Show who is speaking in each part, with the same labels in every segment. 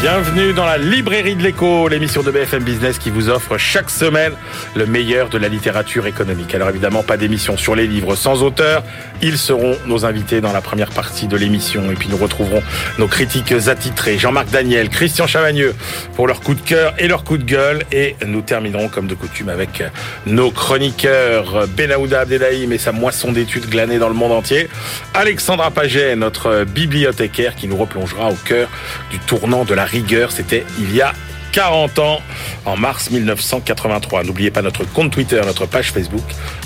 Speaker 1: Bienvenue dans la librairie de l'écho, l'émission de BFM Business qui vous offre chaque semaine le meilleur de la littérature économique. Alors évidemment, pas d'émission sur les livres sans auteur. Ils seront nos invités dans la première partie de l'émission. Et puis nous retrouverons nos critiques attitrés, Jean-Marc Daniel, Christian Chavagneux, pour leur coup de cœur et leur coup de gueule. Et nous terminerons comme de coutume avec nos chroniqueurs Benaouda Abdelhaim et sa moisson d'études glanées dans le monde entier. Alexandra Paget, notre bibliothécaire qui nous replongera au cœur du tournant de la rigueur, c'était il y a 40 ans, en mars 1983. N'oubliez pas notre compte Twitter, notre page Facebook.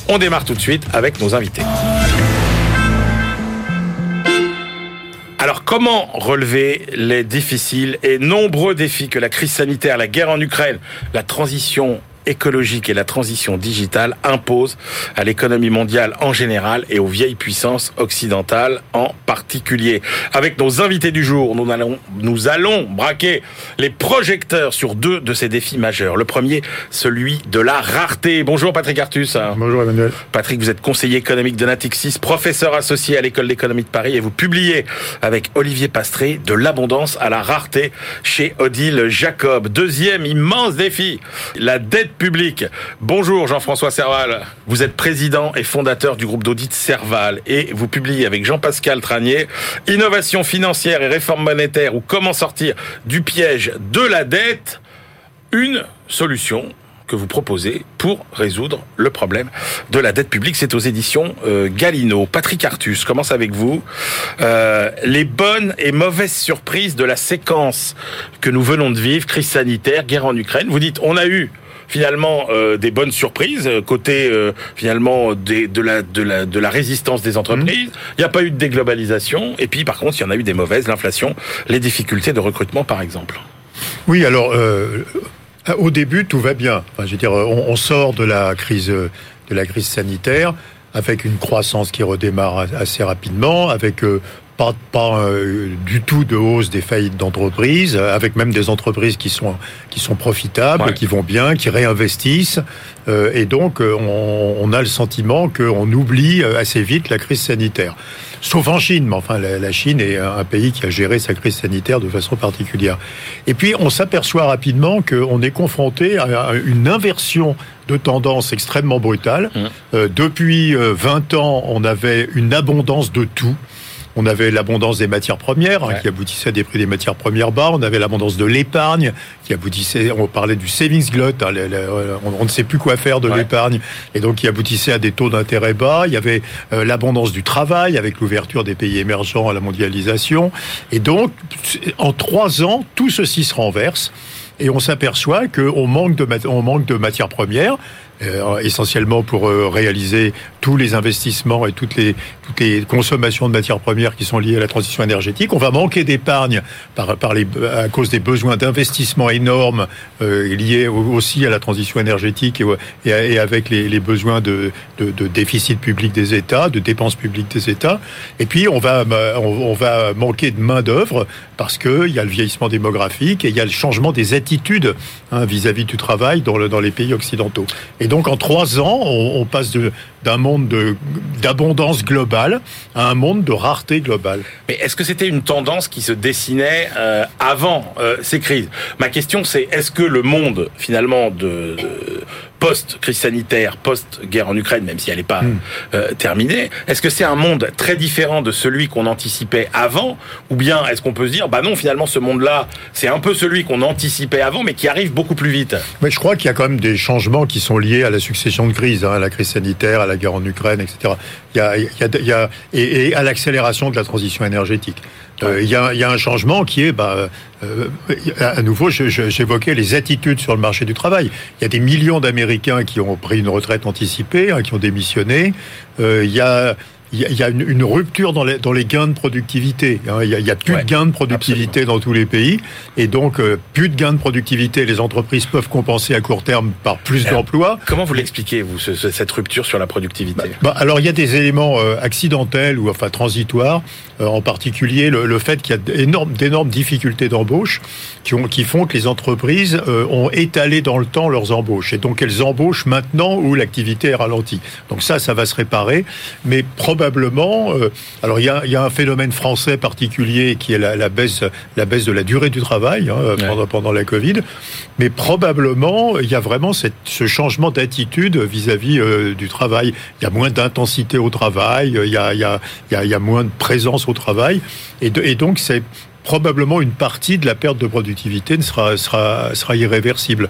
Speaker 1: On démarre tout de suite avec nos invités. Alors comment relever les difficiles et nombreux défis que la crise sanitaire, la guerre en Ukraine, la transition écologique et la transition digitale imposent à l'économie mondiale en général et aux vieilles puissances occidentales en particulier. Avec nos invités du jour, nous allons, nous allons braquer les projecteurs sur deux de ces défis majeurs. Le premier, celui de la rareté. Bonjour Patrick Artus.
Speaker 2: Bonjour Emmanuel.
Speaker 1: Patrick, vous êtes conseiller économique de Natixis, professeur associé à l'école d'économie de Paris et vous publiez avec Olivier Pastré de l'abondance à la rareté chez Odile Jacob. Deuxième immense défi, la dette Bonjour Jean-François Serval. Vous êtes président et fondateur du groupe d'audit Serval et vous publiez avec Jean-Pascal Tranier Innovation financière et réforme monétaire ou comment sortir du piège de la dette. Une solution que vous proposez pour résoudre le problème de la dette publique. C'est aux éditions euh. Patrick Artus, commence avec vous. Euh, les bonnes et mauvaises surprises de la séquence que nous venons de vivre, crise sanitaire, guerre en Ukraine. Vous dites, on a eu finalement euh, des bonnes surprises côté euh, finalement des, de la de la de la résistance des entreprises. Il n'y a pas eu de déglobalisation et puis par contre il y en a eu des mauvaises, l'inflation, les difficultés de recrutement par exemple.
Speaker 2: Oui, alors euh, au début tout va bien. Enfin, je veux dire, on, on, sort de la crise de la crise sanitaire avec une croissance qui redémarre assez rapidement, avec euh, pas, pas euh, du tout de hausse des faillites d'entreprises, avec même des entreprises qui sont qui sont profitables, ouais. qui vont bien, qui réinvestissent, euh, et donc on, on, a le sentiment qu'on oublie assez vite la crise sanitaire. Sauf en Chine, mais enfin la, la, Chine est un pays qui a géré sa crise sanitaire de façon particulière. Et puis on s'aperçoit rapidement qu'on est confronté à une inversion de tendance extrêmement brutale. Mmh. Euh, depuis 20 ans, on avait une abondance de tout. On avait l'abondance des matières premières ouais. hein, qui aboutissait à des prix des matières premières bas. On avait l'abondance de l'épargne qui aboutissait. On parlait du savings glut. Hein, les, on, on, ne sait plus quoi faire de ouais. l'épargne et donc qui aboutissait à des taux d'intérêt bas. Il y avait euh, l'abondance du travail avec l'ouverture des pays émergents à la mondialisation. Et donc, en trois ans, tout ceci se renverse et on s'aperçoit qu'on manque de, on manque de matières premières euh, essentiellement pour euh, réaliser tous les investissements et toutes les, toutes les consommations de matières premières qui sont liées à la transition énergétique. On va manquer d'épargne par, par les, à cause des besoins d'investissement énormes euh, liés aussi à la transition énergétique et, et, avec les, les besoins de, de, de, déficit public des États, de dépenses publiques des États. Et puis on va, on, va manquer de main d'œuvre parce qu'il y a le vieillissement démographique et il y a le changement des attitudes hein, vis-à-vis -vis du travail dans, le, dans les pays occidentaux. Et donc en trois ans, on, on passe d'un monde d'abondance globale à un monde de rareté globale.
Speaker 1: Mais est-ce que c'était une tendance qui se dessinait euh, avant euh, ces crises? Ma question c'est est-ce que le monde finalement de, de post-crise sanitaire, post-guerre en Ukraine, même si elle n'est pas mm. euh, terminée, est-ce que c'est un monde très différent de celui qu'on anticipait avant Ou bien est-ce qu'on peut se dire, bah non, finalement, ce monde-là, c'est un peu celui qu'on anticipait avant, mais qui arrive beaucoup plus vite?
Speaker 2: Mais je crois qu'il y a quand même des changements qui sont liés à la succession de crises, hein, à la crise sanitaire, à la guerre en Ukraine, etc. Il y a, il y a, il y a et, et à l'accélération de la transition énergétique. Euh, il, y a, il y, a, un changement qui est, bah, euh, à nouveau, j'évoquais les attitudes sur le marché du travail. Il y a des millions d'Américains qui ont pris une retraite anticipée, hein, qui ont démissionné. Euh, il y a il y a une, rupture dans les, dans les gains de productivité. Hein. Il n'y a, plus de gains de productivité dans tous les pays. Et donc, euh, plus de gains de productivité. Les entreprises peuvent compenser à court terme par plus d'emplois.
Speaker 1: Comment vous l'expliquez, vous, cette rupture sur la productivité?
Speaker 2: Bah, bah, Alors, il y a des éléments euh, accidentels ou enfin transitoires. Euh, en particulier, le, fait qu'il y a d'énormes difficultés d'embauche qui, ont, qui font que les entreprises ont étalé dans le temps leurs embauches. Et donc, elles embauchent maintenant où l'activité est ralentie. Donc ça, ça va se réparer. Mais probablement, euh, alors il y a, y a, un phénomène français particulier qui est la, la baisse, la baisse de la durée du travail hein, pendant, pendant la Covid, mais probablement il y a vraiment cette, ce changement d'attitude vis-à-vis euh, du travail. Il y a moins d'intensité au travail, il y a, il y, a, il y a moins de présence au travail, et, de, et donc c'est probablement une partie de la perte de productivité ne sera, sera, sera irréversible.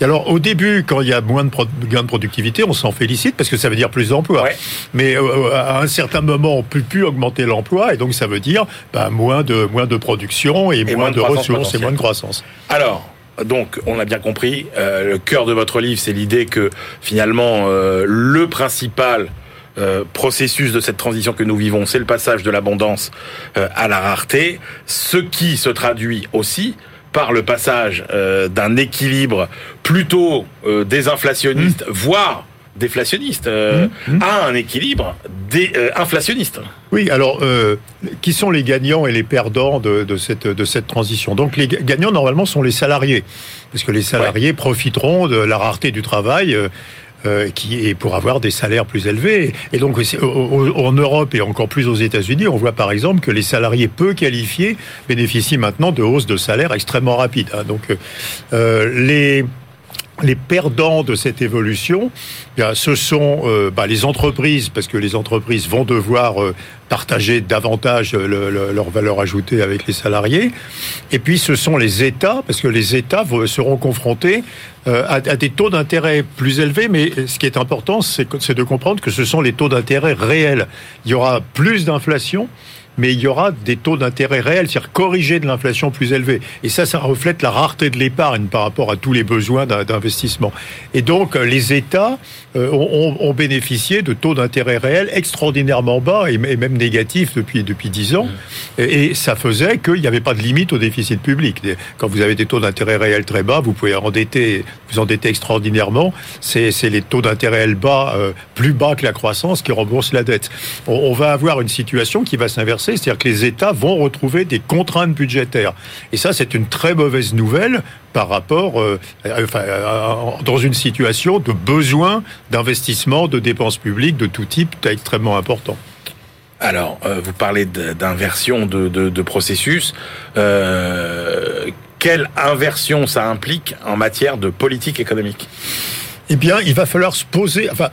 Speaker 2: Et alors, au début, quand il y a moins de gains de productivité, on s'en félicite parce que ça veut dire plus d'emplois. Mais euh, à un certain moment, on ne peut plus augmenter l'emploi et donc ça veut dire bah, moins, de, moins de production et, moins, de, ressources et moins de croissance.
Speaker 1: Alors, donc, on a bien compris, euh, le cœur de votre livre, c'est l'idée que finalement, euh, le principal euh, processus de cette transition que nous vivons, c'est le passage de l'abondance euh, à la rareté, ce qui se traduit aussi par le passage euh, d'un équilibre plutôt désinflationniste, mmh. voire déflationniste, mmh. Mmh. à un équilibre inflationniste.
Speaker 2: Oui, alors, qui sont les gagnants et les perdants de, de, cette, de cette transition? Donc, les gagnants, normalement, sont les salariés, parce que les salariés profiteront de la rareté du travail euh, qui est pour avoir des salaires plus élevés. Et donc en Europe et encore plus aux États-Unis, on voit par exemple que les salariés peu qualifiés bénéficient maintenant de hausses de salaire extrêmement rapides. Hein. Donc euh, les les perdants de cette évolution, eh ce sont euh, bah, les entreprises, parce que les entreprises vont devoir euh, partager davantage leur valeur ajoutée avec les salariés. Et puis ce sont les États, parce que les États seront confrontés euh, à, des taux d'intérêt plus élevés. Mais ce qui est important, c'est de comprendre que ce sont les taux d'intérêt réels. Il y aura plus d'inflation mais il y aura des taux d'intérêt réels, c'est-à-dire corrigés de l'inflation plus élevés. Et ça, ça reflète la rareté de l'épargne par rapport à tous les besoins d'investissement. Et donc, euh, les États euh, ont, bénéficié de taux d'intérêt réels extraordinairement bas et même négatifs depuis depuis dix ans. Mmh. Et ça faisait qu'il n'y avait pas de limite au déficit public. Quand vous avez des taux d'intérêt réels très bas, vous pouvez endetter, vous endetter extraordinairement. C'est les taux d'intérêt réels bas, euh, plus bas que la croissance, qui remboursent la dette. on va avoir une situation qui va s'inverser c'est-à-dire que les États vont retrouver des contraintes budgétaires. Et ça, c'est une très mauvaise nouvelle par rapport, euh, enfin, dans une situation de besoin d'investissement, de dépenses publiques de tout type extrêmement important.
Speaker 1: Alors, euh, vous parlez d'inversion de, processus. Euh, quelle inversion ça implique en matière de politique économique?
Speaker 2: Eh bien, il va falloir se poser. Enfin,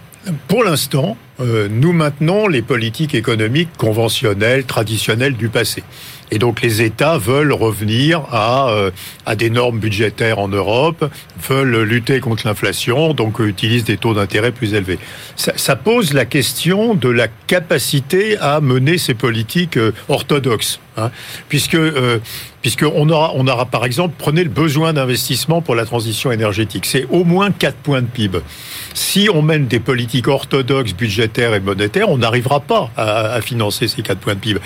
Speaker 2: pour l'instant, euh, nous maintenons les politiques économiques conventionnelles, traditionnelles du passé. Et donc les États veulent revenir à, euh, à des normes budgétaires en Europe, veulent lutter contre l'inflation, donc utilisent des taux d'intérêt plus élevés. Ça, pose la question de la capacité à mener ces politiques euh, orthodoxes, hein, puisque euh, puisqu'on aura, on aura par exemple, prenez le besoin d'investissement pour la transition énergétique, c'est au moins 4 points de PIB. Si on mène des politiques orthodoxes budgétaires et monétaires, on n'arrivera pas à, financer ces 4 points de PIB.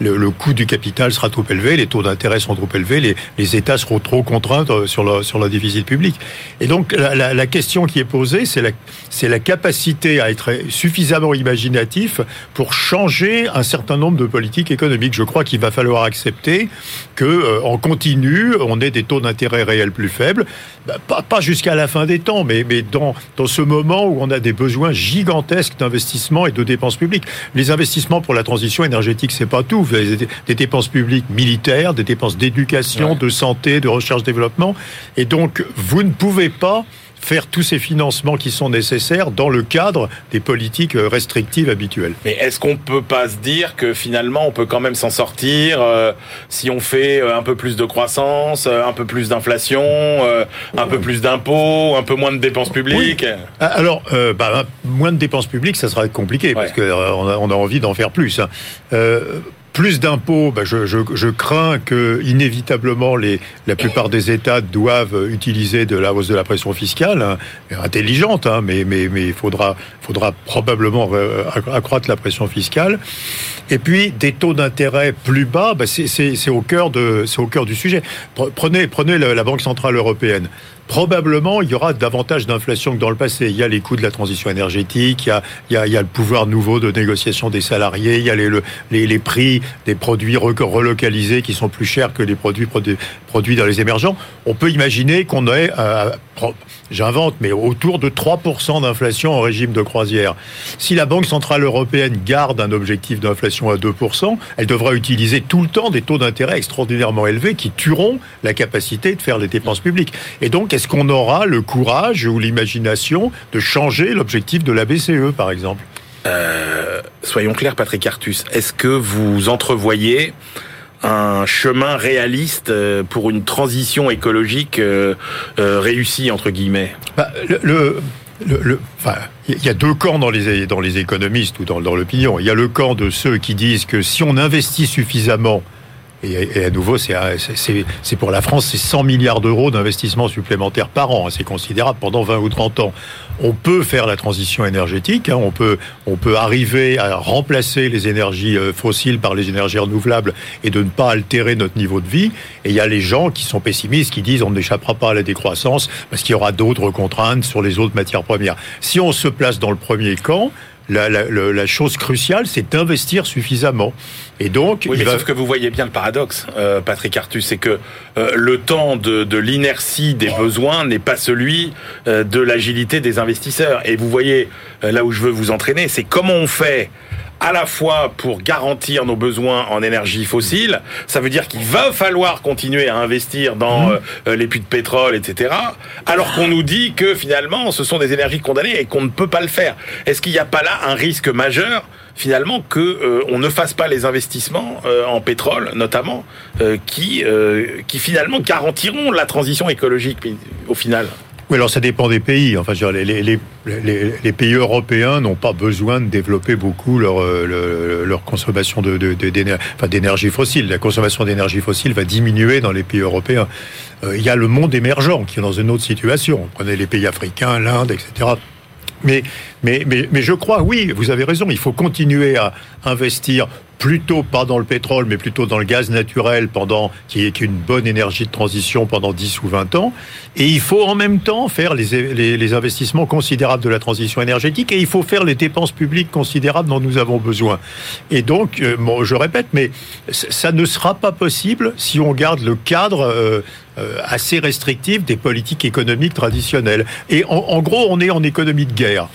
Speaker 2: Le, coût du capital sera trop élevé, les taux d'intérêt seront trop élevés, les, États seront trop contraints euh, sur le, sur le déficit public. Et donc la, la, la question qui est posée, c'est la, c'est la capacité à être suffisamment imaginatif pour changer un certain nombre de politiques économiques. Je crois qu'il va falloir accepter que euh, en continu, on ait des taux d'intérêt réels plus faibles, bah, pas, pas jusqu'à la fin des temps, mais, mais dans, dans ce moment où on a des besoins gigantesques d'investissement et de dépenses publiques. Les investissements pour la transition énergétique, c'est pas tout. Vous avez des dépenses publiques militaires, des dépenses d'éducation, de santé, de recherche-développement. Et donc, vous ne pouvez pas faire tous ces financements qui sont nécessaires dans le cadre des politiques euh, restrictives habituelles.
Speaker 1: Mais est-ce qu'on peut pas se dire que finalement on peut quand même s'en sortir euh, si on fait euh, un peu plus de croissance, un peu plus d'inflation, un peu plus d'impôts, un peu moins de dépenses publiques?
Speaker 2: Ah, Alors, bah, moins de dépenses publiques, ça sera compliqué parce qu'on a, on a envie d'en faire plus. Plus d'impôts, bah, je, crains que inévitablement la plupart des États doivent utiliser de la hausse de la pression fiscale, hein, intelligente, hein, mais il faudra probablement euh, accroître la pression fiscale. Et puis des taux d'intérêt plus bas, bah, c'est au cœur de c'est au cœur du sujet. Prenez prenez la Banque centrale européenne probablement il y aura davantage d'inflation que dans le passé. Il y a les coûts de la transition énergétique, il y a, le pouvoir nouveau de négociation des salariés, il y a les prix des produits relocalisés qui sont plus chers que les produits produits dans les émergents. On peut imaginer qu'on ait, euh, j'invente, mais autour de 3% d'inflation en régime de croisière. Si la Banque Centrale Européenne garde un objectif d'inflation à 2%, elle devra utiliser tout le temps des taux d'intérêt extraordinairement élevés qui tueront la capacité de faire les dépenses publiques. Et donc, est-ce qu'on aura le courage ou l'imagination de changer l'objectif de la BCE, par exemple?
Speaker 1: Euh, Soyons clairs, Patrick Artus, est-ce que vous entrevoyez un chemin réaliste euh, pour une transition écologique euh, réussie entre guillemets?
Speaker 2: Bah, le, le, enfin, il y a deux camps dans les dans les économistes ou dans, dans l'opinion. Il y a le camp de ceux qui disent que si on investit suffisamment et, à nouveau, c'est pour la France, c'est 100 milliards d'euros d'investissement supplémentaires par an. C'est considérable pendant 20 ou 30 ans. On peut faire la transition énergétique, hein. on, peut, on peut arriver à remplacer les énergies euh, fossiles par les énergies renouvelables et de ne pas altérer notre niveau de vie. Et il y a les gens qui sont pessimistes, qui disent on n'échappera pas à la décroissance parce qu'il y aura d'autres contraintes sur les autres matières premières. Si on se place dans le premier camp, la, la, la chose cruciale, c'est d'investir suffisamment.
Speaker 1: Et donc, oui, mais sauf que vous voyez bien le paradoxe, euh, Patrick Artus, c'est que euh, le temps de, de l'inertie des besoins n'est pas celui euh, de l'agilité des investisseurs. Et vous voyez là où je veux vous entraîner, c'est comment on fait à la fois pour garantir nos besoins en énergie fossile, ça veut dire qu'il va falloir continuer à investir dans mmh. euh, les puits de pétrole, etc. Alors qu'on nous dit que finalement, ce sont des énergies condamnées et qu'on ne peut pas le faire. Est-ce qu'il n'y a pas là un risque majeur finalement que euh, on ne fasse pas les investissements euh, en pétrole notamment qui qui finalement garantiront la transition écologique au final?
Speaker 2: Oui, alors ça dépend des pays. Enfin, les, les, les, les pays européens n'ont pas besoin de développer beaucoup leur, euh, leur consommation de, de, d'énergie fossile. La consommation d'énergie fossile va diminuer dans les pays européens. Euh, il y a le monde émergent qui est dans une autre situation. Prenez les pays africains, l'Inde, etc. Mais, mais, mais, mais je crois, oui, vous avez raison, il faut continuer à investir plutôt pas dans le pétrole, mais plutôt dans le gaz naturel, pendant qui est une bonne énergie de transition pendant 10 ou 20 ans. Et il faut en même temps faire les, les, les, investissements considérables de la transition énergétique et il faut faire les dépenses publiques considérables dont nous avons besoin. Et donc, euh, bon, je répète, mais ça ne sera pas possible si on garde le cadre euh, euh, assez restrictif des politiques économiques traditionnelles. Et en, en gros, on est en économie de guerre.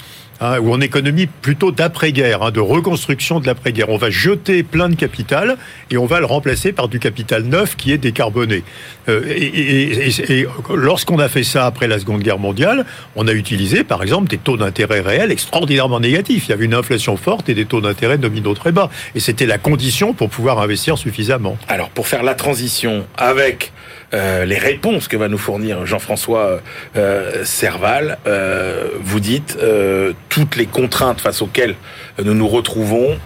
Speaker 2: Hein, ou en économie plutôt d'après-guerre, hein, de reconstruction de l'après-guerre. On va jeter plein de capital et on va le remplacer par du capital neuf qui est décarboné. Euh, et, lorsqu'on a fait ça après la Seconde Guerre mondiale, on a utilisé par exemple des taux d'intérêt réels extraordinairement négatifs. Il y avait une inflation forte et des taux d'intérêt nominaux très bas. Et c'était la condition pour pouvoir investir suffisamment.
Speaker 1: Alors pour faire la transition avec euh, les réponses que va nous fournir Jean-François euh, Serval, euh, vous dites toutes les contraintes face auxquelles nous nous retrouvons,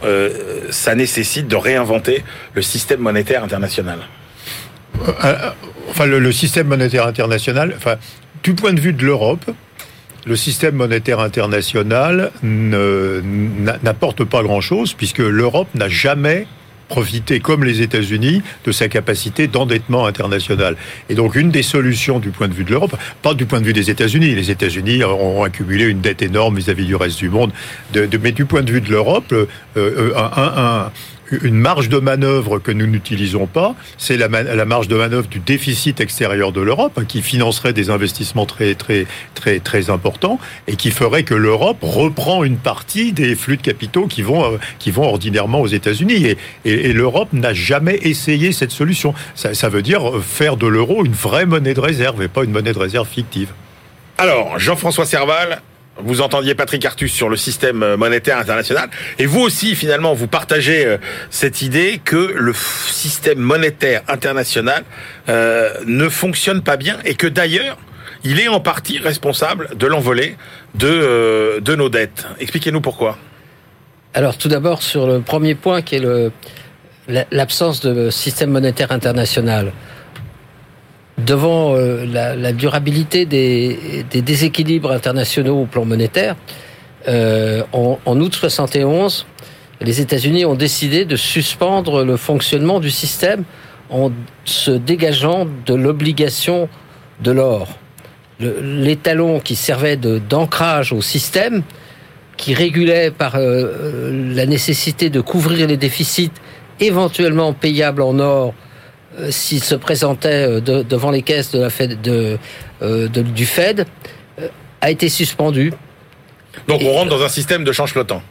Speaker 1: ça nécessite de réinventer le système monétaire international.
Speaker 2: Enfin, le, système monétaire international, enfin, du point de vue de l'Europe, le système monétaire international n'apporte pas grand-chose puisque l'Europe n'a jamais profiter, comme les États-Unis, de sa capacité d'endettement international. Et donc, une des solutions du point de vue de l'Europe, pas du point de vue des États-Unis, les États-Unis ont accumulé une dette énorme vis-à-vis du reste du monde, de, mais du point de vue de l'Europe, euh, euh, un, un, une marge de manœuvre que nous n'utilisons pas, c'est la, marge de manœuvre du déficit extérieur de l'Europe, qui financerait des investissements très très très très importants et qui ferait que l'Europe reprend une partie des flux de capitaux qui vont euh, ordinairement aux États-Unis. Et, l'Europe n'a jamais essayé cette solution. Ça, ça veut dire faire de l'euro une vraie monnaie de réserve et pas une monnaie de réserve fictive.
Speaker 1: Alors, Jean-François Serval, vous entendiez Patrick Artus sur le système euh, monétaire international, et vous aussi finalement vous partagez euh, cette idée que le système monétaire international euh, ne fonctionne pas bien et que d'ailleurs il est en partie responsable de l'envolée de, de nos dettes. Expliquez-nous pourquoi.
Speaker 3: Alors tout d'abord sur le premier point qui est l'absence de système monétaire international, devant euh, la, durabilité des, déséquilibres internationaux au plan monétaire, euh, en, août 71, les États-Unis ont décidé de suspendre le fonctionnement du système en se dégageant de l'obligation de l'or. L'étalon qui servait d'ancrage au système, qui régulait par euh, la nécessité de couvrir les déficits éventuellement payables en or s'il se présentait euh, devant les caisses de la Fed, de, du Fed, a été suspendu.
Speaker 1: Donc on rentre dans un système de change flottant.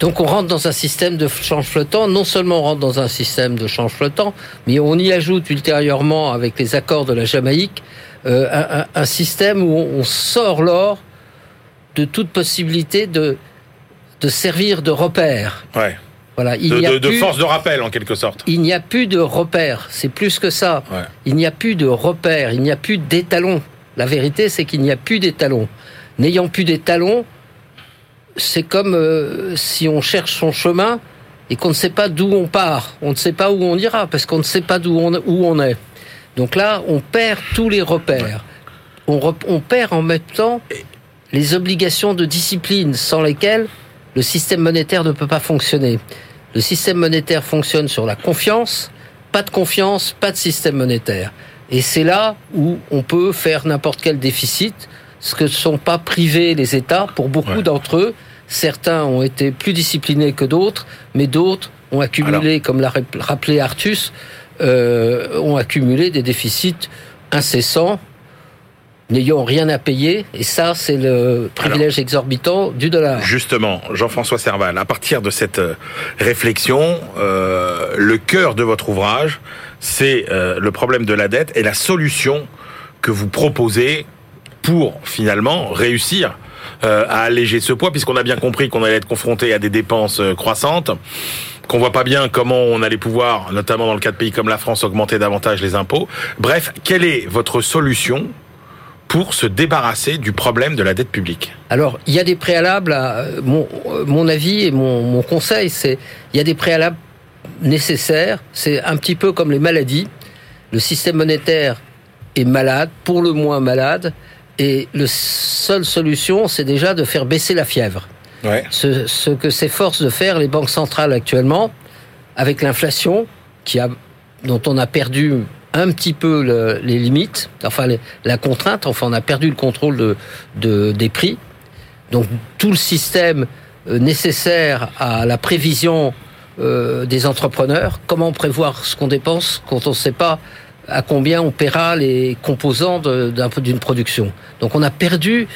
Speaker 3: Donc on rentre dans un système de change flottant. Non seulement on rentre dans un système de change flottant, mais on y ajoute ultérieurement, avec les accords de la Jamaïque, un, un, système où on sort l'or de toute possibilité de, de servir de repère.
Speaker 1: Ouais. Voilà, il de, a de, force de rappel en quelque sorte.
Speaker 3: Il n'y a plus de repère, c'est plus que ça. Il n'y a plus de repère, il n'y a plus d'étalon. La vérité, c'est qu'il n'y a plus d'étalon. N'ayant plus d'étalon, c'est comme euh, si on cherche son chemin et qu'on ne sait pas d'où on part, on ne sait pas où on ira parce qu'on ne sait pas d'où on, où on est. Donc là, on perd tous les repères. On, on perd en même temps les obligations de discipline sans lesquelles le système monétaire ne peut pas fonctionner. Le système monétaire fonctionne sur la confiance, pas de confiance, pas de système monétaire. Et c'est là où on peut faire n'importe quel déficit, ce que ne sont pas privés les États pour beaucoup d'entre eux. Certains ont été plus disciplinés que d'autres, mais d'autres ont accumulé, comme l'a rappelé Artus, euh, ont accumulé des déficits incessants n'ayant rien à payer. Et ça, c'est le privilège exorbitant du dollar.
Speaker 1: Justement, Jean-François Serval, à partir de cette euh, réflexion, euh, le cœur de votre ouvrage, c'est euh, le problème de la dette et la solution que vous proposez pour finalement réussir à alléger ce poids, puisqu'on a bien compris qu'on allait être confronté à des dépenses croissantes qu'on voit pas bien comment on allait pouvoir, notamment dans le cas de pays comme la France, augmenter davantage les impôts. Bref, quelle est votre solution pour se débarrasser du problème de la dette publique
Speaker 3: Alors, il y a des préalables, à, mon, mon avis et mon, mon conseil, c'est il y a des préalables nécessaires, c'est un petit peu comme les maladies. Le système monétaire est malade, pour le moins malade, et la seule solution, c'est déjà de faire baisser la fièvre. Ouais. Ce, ce que s'efforcent de faire les banques centrales actuellement, avec l'inflation, qui a, dont on a perdu un petit peu les limites, enfin la contrainte, enfin on a perdu le contrôle de, des prix. Donc tout le système euh, nécessaire à la prévision euh, des entrepreneurs, comment prévoir ce qu'on dépense quand on ne sait pas à combien on paiera les composants d'une production. Donc on a perdu,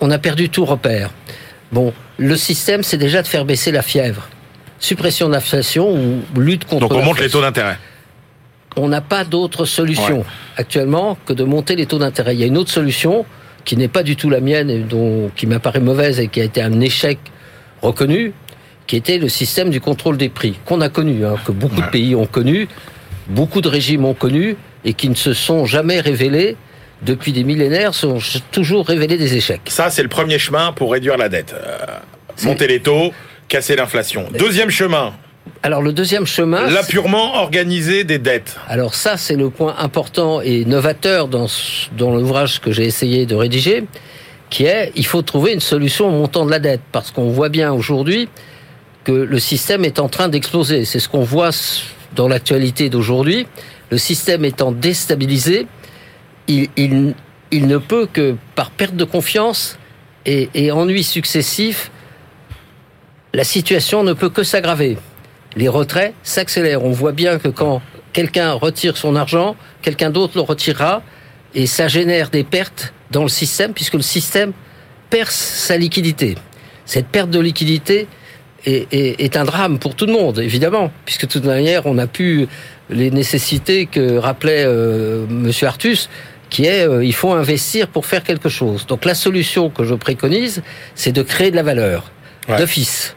Speaker 3: on a perdu tout repère. Bon, le système, c'est déjà de faire baisser la fièvre. Suppression de l'inflation ou lutte contre.
Speaker 1: Donc on monte les taux d'intérêt
Speaker 3: on n'a pas d'autre solution actuellement que de monter les taux d'intérêt. Il y a une autre solution qui n'est pas du tout la mienne et dont, qui m'apparaît mauvaise et qui a été un échec reconnu, qui était le système du contrôle des prix, qu'on a connu, hein, que beaucoup de pays ont connu, beaucoup de régimes ont connu, et qui ne se sont jamais révélés depuis des millénaires, sont toujours révélés des échecs.
Speaker 1: Ça, c'est le premier chemin pour réduire la dette. Euh, monter les taux, casser l'inflation. Deuxième chemin,
Speaker 3: alors le deuxième chemin...
Speaker 1: L'appurement organisé des dettes.
Speaker 3: Alors ça, c'est le point important et novateur dans, dans l'ouvrage que j'ai essayé de rédiger, qui est, il faut trouver une solution au montant de la dette, parce qu'on voit bien aujourd'hui que le système est en train d'exploser. C'est ce qu'on voit dans l'actualité d'aujourd'hui. Le système étant déstabilisé, il, il, il, ne peut que, par perte de confiance et, et ennuis successifs, la situation ne peut que s'aggraver les retraits s'accélèrent. On voit bien que quand quelqu'un retire son argent, quelqu'un d'autre le retirera, et ça génère des pertes dans le système, puisque le système perce sa liquidité. Cette perte de liquidité est, un drame pour tout le monde, évidemment, puisque de toute manière, on n'a plus les nécessités que rappelait euh, Monsieur Artus, qui est euh, il faut investir pour faire quelque chose. Donc la solution que je préconise, c'est de créer de la valeur d'office.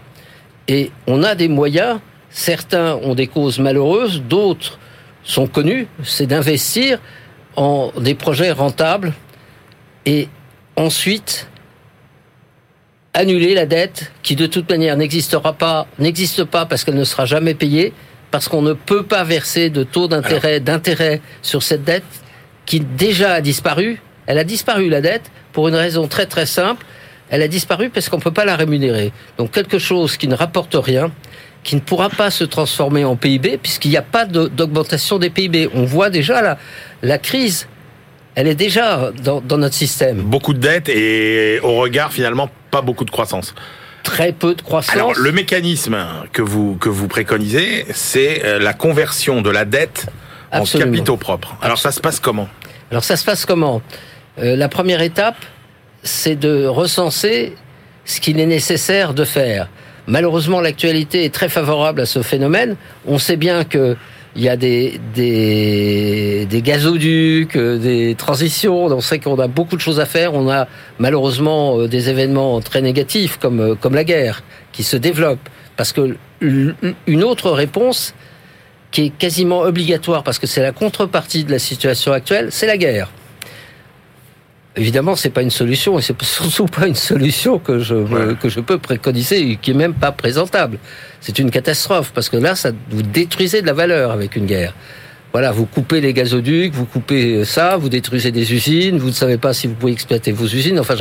Speaker 3: Et on a des moyens Certains ont des causes malheureuses, d'autres sont connus, c'est d'investir en des projets rentables et ensuite annuler la dette qui de toute manière n'existera pas, n'existe pas parce qu'elle ne sera jamais payée, parce qu'on ne peut pas verser de taux d'intérêt d'intérêt sur cette dette qui déjà a disparu. Elle a disparu la dette pour une raison très très simple. Elle a disparu parce qu'on ne peut pas la rémunérer. Donc quelque chose qui ne rapporte rien, qui ne pourra pas se transformer en PIB puisqu'il n'y a pas d'augmentation des PIB. On voit déjà la, la crise, elle est déjà dans, dans notre système.
Speaker 1: Beaucoup de dettes et au regard finalement pas beaucoup de croissance
Speaker 3: très peu de croissance.
Speaker 1: Alors, le mécanisme que vous, que vous préconisez, c'est euh, la conversion de la dette en capitaux propres. Alors, ça se passe comment?
Speaker 3: Alors, ça se passe comment? Euh, La première étape, c'est de recenser ce qu'il est nécessaire de faire. Malheureusement, l'actualité est très favorable à ce phénomène. On sait bien que il y a des, des, des gazoducs, euh, des transitions. On sait qu'on a beaucoup de choses à faire. On a malheureusement euh, des événements très négatifs comme, euh, comme la guerre qui se développe. Parce que une autre réponse qui est quasiment obligatoire, parce que c'est la contrepartie de la situation actuelle, c'est la guerre. Évidemment, c'est pas une solution, et c'est surtout pas une solution que je que je peux préconiser, et qui est même pas présentable. C'est une catastrophe parce que là, ça vous détruisez de la valeur avec une guerre. Voilà, vous coupez les gazoducs, vous coupez ça, vous détruisez des usines, vous ne savez pas si vous pouvez exploiter vos usines. Enfin,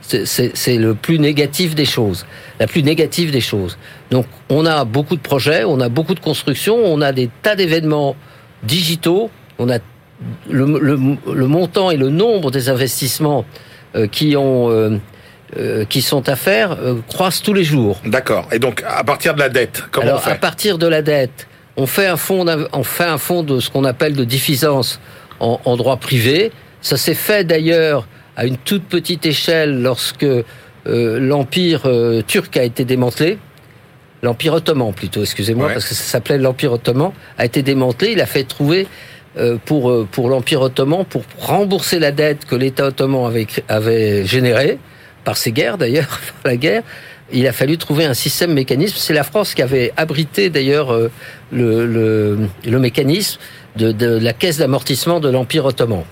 Speaker 3: c'est le plus négatif des choses, la plus négative des choses. Donc, on a beaucoup de projets, on a beaucoup de constructions, on a des tas d'événements digitaux, on a le, le, montant et le nombre des investissements euh, qui ont euh, euh, qui sont à faire croissent tous les jours.
Speaker 1: D'accord. Et donc à partir de la dette, comment
Speaker 3: Alors,
Speaker 1: on fait
Speaker 3: À partir de la dette, on fait un fonds, on fait un fonds de ce qu'on appelle de diffisance en, en droit privé. Ça s'est fait d'ailleurs à une toute petite échelle lorsque l'empire turc a été démantelé. L'empire ottoman plutôt, excusez-moi, parce que ça s'appelait l'empire ottoman, a été démantelé. Il a fait trouver euh, pour, euh, pour l'Empire ottoman, pour rembourser la dette que l'État ottoman avait, avait générée, par ses guerres d'ailleurs, la guerre, il a fallu trouver un système mécanisme. C'est la France qui avait abrité d'ailleurs euh, le, le, le, mécanisme de, de la caisse d'amortissement de l'Empire ottoman.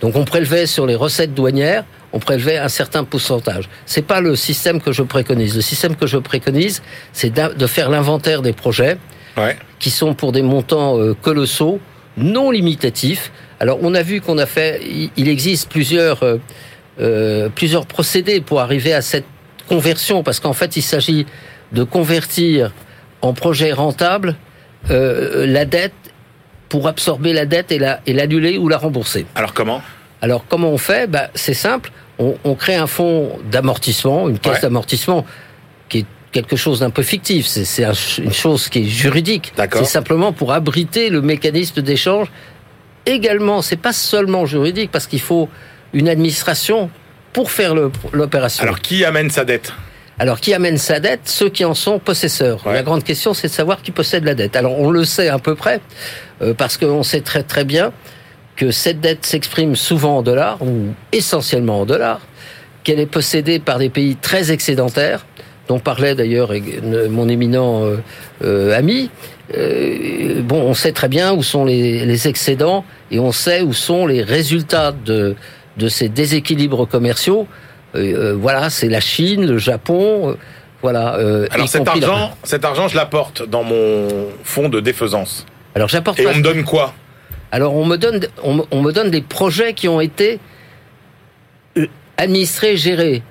Speaker 3: Donc on prélevait sur les recettes douanières, on prélevait un certain pourcentage. C'est pas le système que je préconise. Le système que je préconise, c'est de faire l'inventaire des projets ouais. qui sont pour des montants colossaux non limitatif. Alors on a vu qu'on a fait, il existe plusieurs euh, euh, plusieurs procédés pour arriver à cette conversion, parce qu'en fait il s'agit de convertir en projet rentable euh, la dette pour absorber la dette et la et l'annuler ou la rembourser.
Speaker 1: Alors comment?
Speaker 3: Alors comment on fait? Bah, C'est simple. On, on, crée un fonds d'amortissement, une caisse d'amortissement qui est quelque chose d'un peu fictif. C'est une chose qui est juridique. C'est simplement pour abriter le mécanisme d'échange. Également, c'est pas seulement juridique parce qu'il faut une administration pour faire l'opération.
Speaker 1: Alors qui amène sa dette?
Speaker 3: Alors, qui amène sa dette? Ceux qui en sont possesseurs. La grande question, c'est de savoir qui possède la dette. Alors, on le sait à peu près, euh, parce qu'on sait très très bien que cette dette s'exprime souvent en dollars, ou essentiellement en dollars, qu'elle est possédée par des pays très excédentaires, dont parlait d'ailleurs mon éminent euh, euh, ami. Euh, bon, on sait très bien où sont les, les, excédents et on sait où sont les résultats de, de ces déséquilibres commerciaux. voilà, c'est la Chine, le Japon. voilà.
Speaker 1: Alors cet argent, cet argent, je l'apporte dans mon fonds de défaisance.
Speaker 3: Alors j'apporte.
Speaker 1: Et on me donne quoi?
Speaker 3: Alors on me donne, on, on me donne des projets qui ont été administrés, gérés.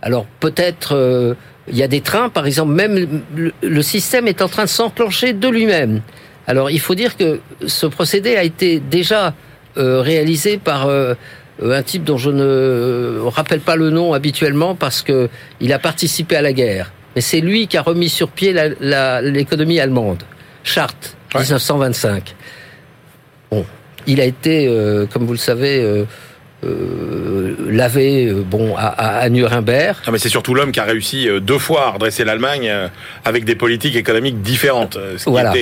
Speaker 3: Alors peut-être il y a des trains, par exemple, même le système est en train de s'enclencher de lui-même. Alors il faut dire que ce procédé a été déjà euh, réalisé par euh, un type dont je ne rappelle pas le nom habituellement parce que il a participé à la guerre. Mais c'est lui qui a remis sur pied l'économie allemande. Charte, 1925. Bon, il a été, euh, comme vous le savez, euh, lavé euh, bon à, à Nuremberg.
Speaker 1: Ah, mais c'est surtout l'homme qui a réussi euh, deux fois à redresser l'Allemagne avec des politiques économiques différentes.
Speaker 3: Ce voilà.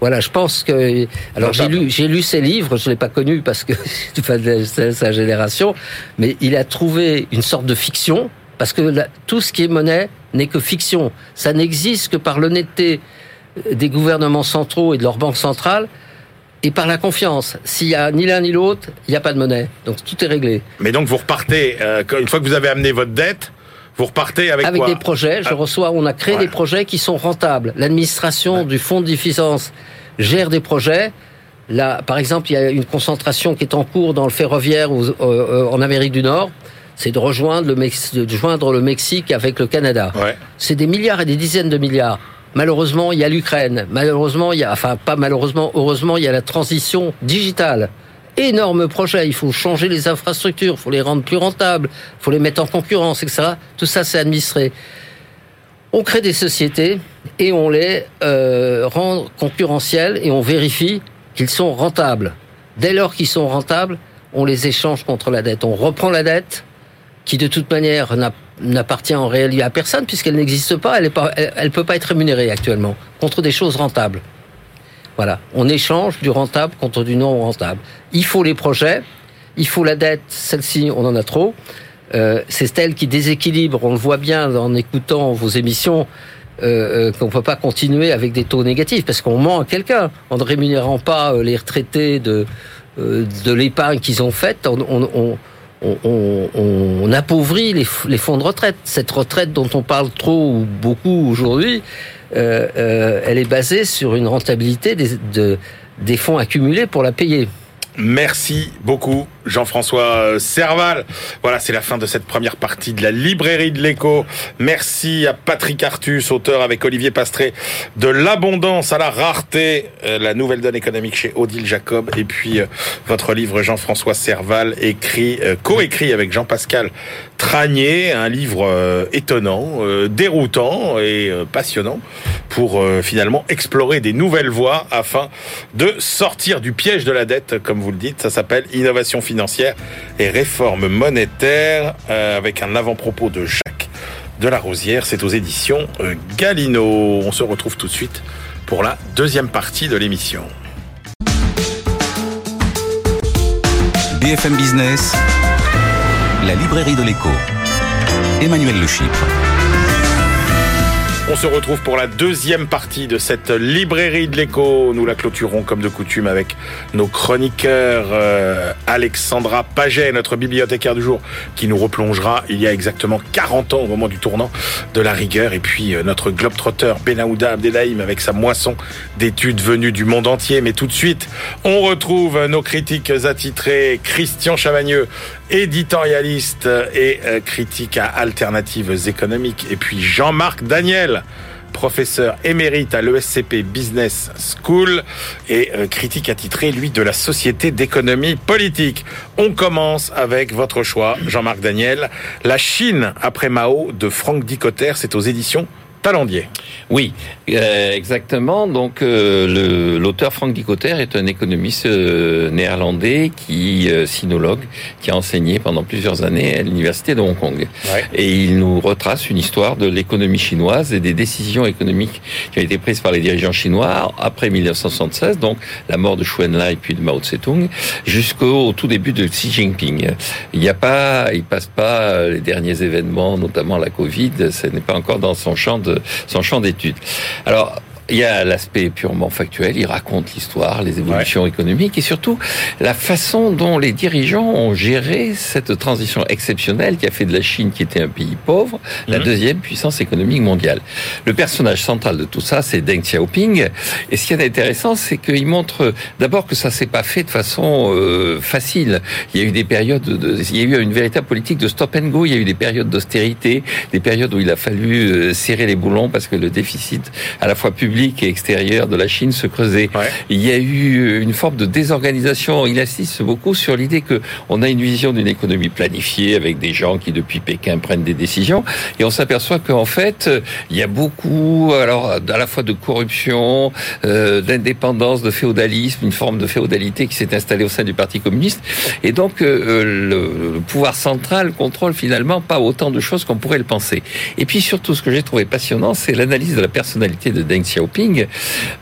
Speaker 3: Voilà, je pense que alors j'ai lu j'ai lu ses livres, je l'ai pas connu parce que c'est sa génération, mais il a trouvé une sorte de fiction parce que tout ce qui est monnaie n'est que fiction. Ça n'existe que par l'honnêteté des gouvernements centraux et de leurs banques centrales et par la confiance. S'il y a ni l'un ni l'autre, il n'y a pas de monnaie. Donc tout est réglé.
Speaker 1: Mais donc vous repartez, euh, une fois que vous avez amené votre dette, vous repartez avec
Speaker 3: Avec des projets. Je ah. reçois, on a créé des projets qui sont rentables. L'administration du fonds de diffusance gèrent des projets. Là, par exemple, il y a une concentration qui est en cours dans le ferroviaire en Amérique du Nord c'est de rejoindre le, de joindre le Mexique avec le Canada. C'est des milliards et des dizaines de milliards. Malheureusement, il y a l'Ukraine. Malheureusement, il y a, enfin pas malheureusement, heureusement, il y a la transition digitale. Énorme projet. Il faut changer les infrastructures, il faut les rendre plus rentables, il faut les mettre en concurrence, etc. Tout ça, c'est administré. On crée des sociétés et on les euh, rend concurrentielles et on vérifie qu'ils sont rentables. Dès lors qu'ils sont rentables, on les échange contre la dette. On reprend la dette, qui de toute manière n'appartient en réalité à personne puisqu'elle n'existe pas, elle ne elle, peut pas être rémunérée actuellement contre des choses rentables. Voilà, on échange du rentable contre du non rentable. Il faut les projets, il faut la dette, celle-ci on en a trop. Euh, c'est elle qui déséquilibre, on le voit bien en écoutant vos émissions, euh, euh, qu'on ne peut pas continuer avec des taux négatifs parce qu'on ment à quelqu'un en ne rémunérant pas euh, les retraités de, de l'épargne qu'ils ont faite. On, on, on, appauvrit les, fonds de retraite. Cette retraite dont on parle trop ou beaucoup aujourd'hui, euh, euh, elle est basée sur une rentabilité des fonds accumulés pour la payer.
Speaker 1: Merci beaucoup Jean-François Serval. Voilà, c'est la fin de cette première partie de la librairie de l'écho. Merci à Patrick Artus, auteur avec Olivier Pastré de L'abondance à la rareté, euh, la nouvelle donne économique chez Odile Jacob. Et puis euh, votre livre Jean-François Serval, écrit, euh, co-écrit avec Jean-Pascal Tranier, un livre étonnant, déroutant et passionnant pour finalement explorer des nouvelles voies afin de sortir du piège de la dette, comme vous le dites. Ça s'appelle Innovation financière et réforme monétaire euh, avec un avant-propos de Jacques de la Rosière. C'est aux éditions euh, Galino. On se retrouve tout de suite pour la deuxième partie de l'émission.
Speaker 4: BFM Business, la librairie de l'écho. Emmanuel Le
Speaker 1: on se retrouve pour la deuxième partie de cette librairie de l'écho. Nous la clôturons comme de coutume avec nos chroniqueurs euh, Alexandra Paget, notre bibliothécaire du jour, qui nous replongera il y a exactement 40 ans au moment du tournant de la rigueur. Et puis euh, notre globetrotter Benahouda Abdelhaim avec sa moisson d'études venues du monde entier. Mais tout de suite, on retrouve nos critiques attitrés Christian Chavagneux, éditorialiste et euh, critique à alternatives économiques. Et puis Jean-Marc Daniel, professeur émérite à l'ESCP Business School et euh, critique attitré, lui, de la Société d'économie politique. On commence avec votre choix, Jean-Marc Daniel. La Chine après Mao de Franck Dicotter, c'est aux éditions Talandier.
Speaker 5: Oui, euh, exactement. Donc, euh, l'auteur Franck Dicotter est un économiste euh, néerlandais qui sinologue, qui a enseigné pendant plusieurs années à l'université de Hong Kong. Et il nous retrace une histoire de l'économie chinoise et des décisions économiques qui ont été prises par les dirigeants chinois après 1976, donc la mort de Xu Enlai puis de Mao Tse-tung, jusqu'au tout début de Xi Jinping. Il n'y a pas, il passe pas les derniers événements, notamment la Covid. Ce n'est pas encore dans son champ de son champ d'études. Alors, il y a l'aspect purement factuel, il raconte l'histoire, les évolutions économiques et surtout la façon dont les dirigeants ont géré cette transition exceptionnelle qui a fait de la Chine, qui était un pays pauvre, la mhm. deuxième puissance économique mondiale. Le personnage central de tout ça, c'est Deng Xiaoping. Et ce qui est intéressant, c'est qu'il montre d'abord que ça s'est pas fait de façon euh, facile. Il y a eu des périodes, de, il y a eu une véritable politique de stop and go. Il y a eu des périodes d'austérité, des périodes où il a fallu euh, serrer les boulons parce que le déficit à la fois public et extérieur de la Chine se creusait. Il y a eu une forme de désorganisation. Il insiste beaucoup sur l'idée que on a une vision d'une économie planifiée avec des gens qui depuis Pékin prennent des décisions et on s'aperçoit qu'en fait il y a beaucoup alors à la fois de corruption, euh, d'indépendance, de féodalisme, une forme de féodalité qui s'est installée au sein du Parti communiste et donc euh, le, le pouvoir central contrôle finalement pas autant de choses qu'on pourrait le penser. Et puis surtout ce que j'ai trouvé passionnant, c'est l'analyse de la personnalité de Deng Xiaoping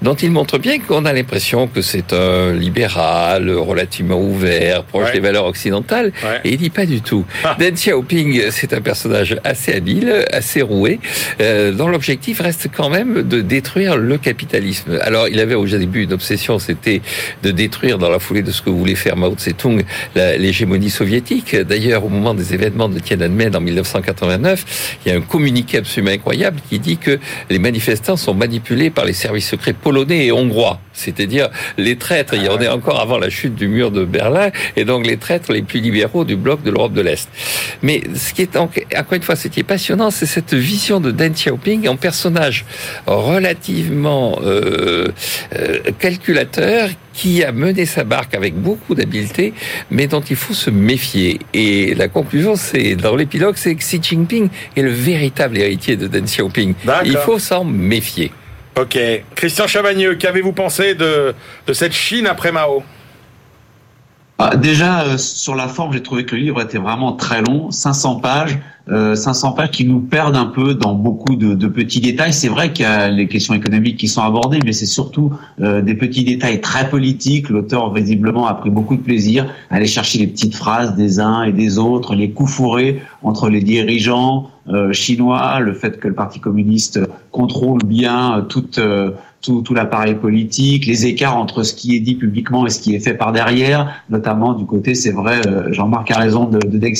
Speaker 5: dont il montre bien qu'on a l'impression que c'est un libéral relativement ouvert, proche des valeurs occidentales, et il dit pas du tout. Ah. Deng Xiaoping, c'est un personnage assez habile, assez roué, euh, dont l'objectif reste quand même de détruire le capitalisme. Alors, il avait au début une obsession, c'était de détruire dans la foulée de ce que voulait faire Mao Tse-tung l'hégémonie soviétique. D'ailleurs, au moment des événements de Tiananmen en 1989, il y a un communiqué absolument incroyable qui dit que les manifestants sont manipulés par les services secrets polonais et hongrois. C'est-à-dire les traîtres, il y en est encore avant la chute du mur de Berlin, et donc les traîtres les plus libéraux du bloc de l'Europe de l'Est. Mais ce qui est, encore une fois, ce qui est passionnant, c'est cette vision de Deng Xiaoping en personnage relativement euh, euh, calculateur qui a mené sa barque avec beaucoup d'habileté, mais dont il faut se méfier. Et la conclusion, c'est dans l'épilogue, c'est que Xi Jinping est le véritable héritier de Deng Xiaoping. Il faut s'en méfier.
Speaker 1: Ok. Christian Chavagneux, qu'avez-vous pensé de, de cette Chine après Mao?
Speaker 6: Ah, déjà, euh, sur la forme, j'ai trouvé que le livre était vraiment très long, 500 pages, euh, 500 pages qui nous perdent un peu dans beaucoup de, de petits détails. C'est vrai qu'il y a les questions économiques qui sont abordées, mais c'est surtout euh, des petits détails très politiques. L'auteur, visiblement, a pris beaucoup de plaisir à aller chercher les petites phrases des uns et des autres, les coups fourrés entre les dirigeants euh, chinois, le fait que le Parti communiste contrôle bien toute tout, tout l'appareil politique, les écarts entre ce qui est dit publiquement et ce qui est fait par derrière, notamment du côté, c'est vrai, euh, Jean-Marc a raison, de, de Deng.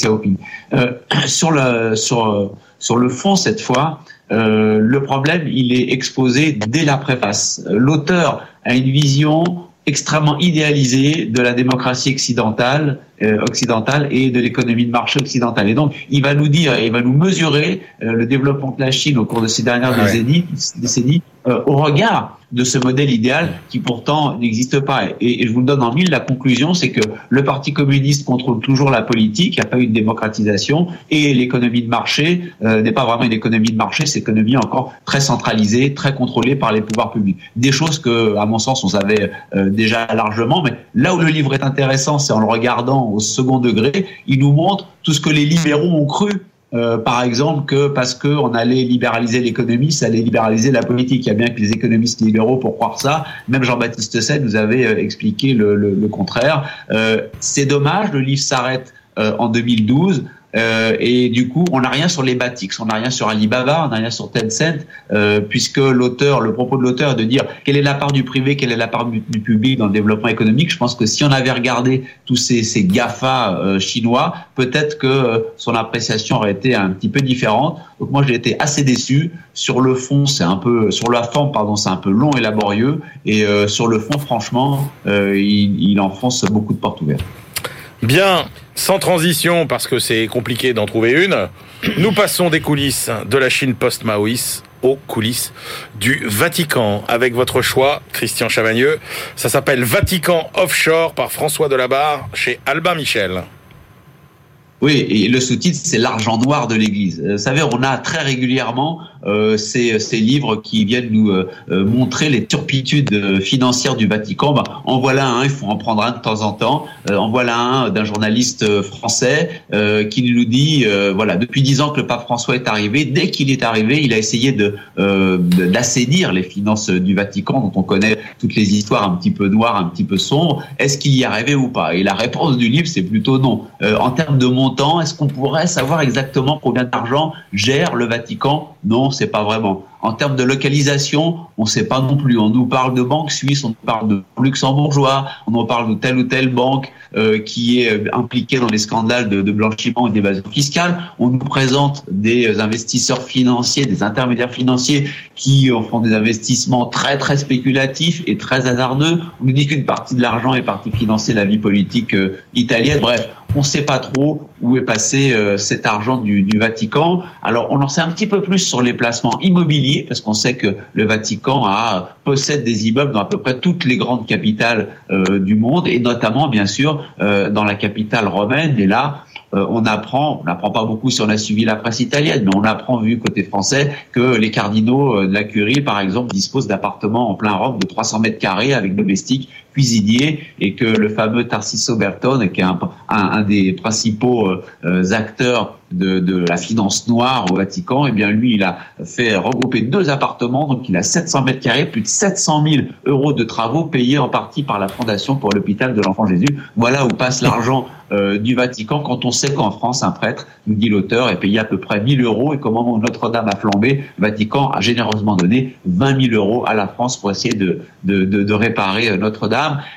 Speaker 6: Euh, sur, le, sur, sur le fond, cette fois, euh, le problème, il est exposé dès la préface. L'auteur a une vision extrêmement idéalisée de la démocratie occidentale, euh, occidentale et de l'économie de marché occidentale. Et donc, il va nous dire, il va nous mesurer euh, le développement de la Chine au cours de ces dernières décennies, décennies euh, au regard de ce modèle idéal qui pourtant n'existe pas. Et, je vous le donne en mille, la conclusion, c'est que le Parti communiste contrôle toujours la politique, il n'y a pas eu de démocratisation, et l'économie de marché euh, n'est pas vraiment une économie de marché, c'est une économie encore très centralisée, très contrôlée par les pouvoirs publics. Des choses que, à mon sens, on savait euh, déjà largement, mais là où le livre est intéressant, c'est en le regardant au second degré, il nous montre tout ce que les libéraux ont cru euh, par exemple, que parce qu'on allait libéraliser l'économie, ça allait libéraliser la politique. Il y a bien que les économistes libéraux pour croire ça. Même Jean-Baptiste Say nous avait euh, expliqué le, contraire. Euh, c'est dommage, le livre s'arrête en 2012. Euh, et du coup, on n'a rien sur les Batix, on n'a rien sur Alibaba, on n'a rien sur Tencent, euh, puisque l'auteur, le propos de l'auteur est de dire quelle est la part du privé, quelle est la part du, public dans le développement économique. Je pense que si on avait regardé tous ces, ces GAFA euh, chinois, peut-être que euh, son appréciation aurait été un petit peu différente. Donc moi, j'ai été assez déçu. Sur le fond, c'est un peu, sur la forme, pardon, c'est un peu long et laborieux, et euh, sur le fond, franchement, il, il enfonce beaucoup de portes ouvertes.
Speaker 1: Bien, sans transition, parce que c'est compliqué d'en trouver une, nous passons des coulisses de la Chine post-Maoïs aux coulisses du Vatican, avec votre choix, Christian Chavagneux. Ça s'appelle Vatican Offshore par François Delabarre chez Albin Michel.
Speaker 6: Oui, et le sous-titre, c'est l'argent noir de l'Église. Euh, vous savez, on a très régulièrement ces, ces, livres qui viennent nous euh, euh montrer les turpitudes financières du Vatican. Ben, en voilà un, il faut en prendre un de temps en temps. Euh, en voilà un d'un journaliste français euh, qui nous dit, voilà, depuis dix ans que le pape François est arrivé, dès qu'il est arrivé, il a essayé de d'assainir les finances du Vatican, dont on connaît toutes les histoires un petit peu noires, un petit peu sombres. Est-ce qu'il y arrivait ou pas? Et la réponse du livre, c'est plutôt non. en termes de montant, est-ce qu'on pourrait savoir exactement combien d'argent gère le Vatican? Non, c'est pas vraiment. En termes de localisation, on ne sait pas non plus. On nous parle de banques suisses, on nous parle de luxembourgeois, on nous parle de telle ou telle banque euh, qui est euh, impliquée dans les scandales de, blanchiment et d'évasion fiscale. On nous présente des investisseurs financiers, des intermédiaires financiers qui font des investissements très très spéculatifs et très hasardeux. On nous dit qu'une partie de l'argent est partie financer la vie politique euh, italienne. Bref, on ne sait pas trop où est passé euh, cet argent du, du, Vatican. Alors, on en sait un petit peu plus sur les placements immobiliers, parce qu'on sait que le Vatican a, possède des immeubles dans à peu près toutes les grandes capitales euh, du monde, et notamment, bien sûr, euh, dans la capitale romaine. Et là, euh, on apprend, on n'apprend pas beaucoup si on a suivi la presse italienne, mais on apprend, vu côté français, que les cardinaux euh, de la curie, par exemple, disposent d'appartements en plein Rome de 300 mètres carrés avec domestiques, cuisiniers, et que le fameux Tarciso Bertone, qui est un, des principaux euh, acteurs de, la finance noire au Vatican, eh bien lui, il a fait regrouper deux appartements, donc il a 700 mètres carrés, plus de 700 000 euros de travaux payés en partie par la Fondation pour l'hôpital de l'Enfant Jésus. Voilà où passe l'argent euh, du Vatican quand on sait qu'en France, un prêtre, nous dit l'auteur, est payé à peu près 1000 euros. Et qu'au moment où Notre-Dame a flambé, le Vatican a généreusement donné 20 000 euros à la France pour essayer de, réparer euh,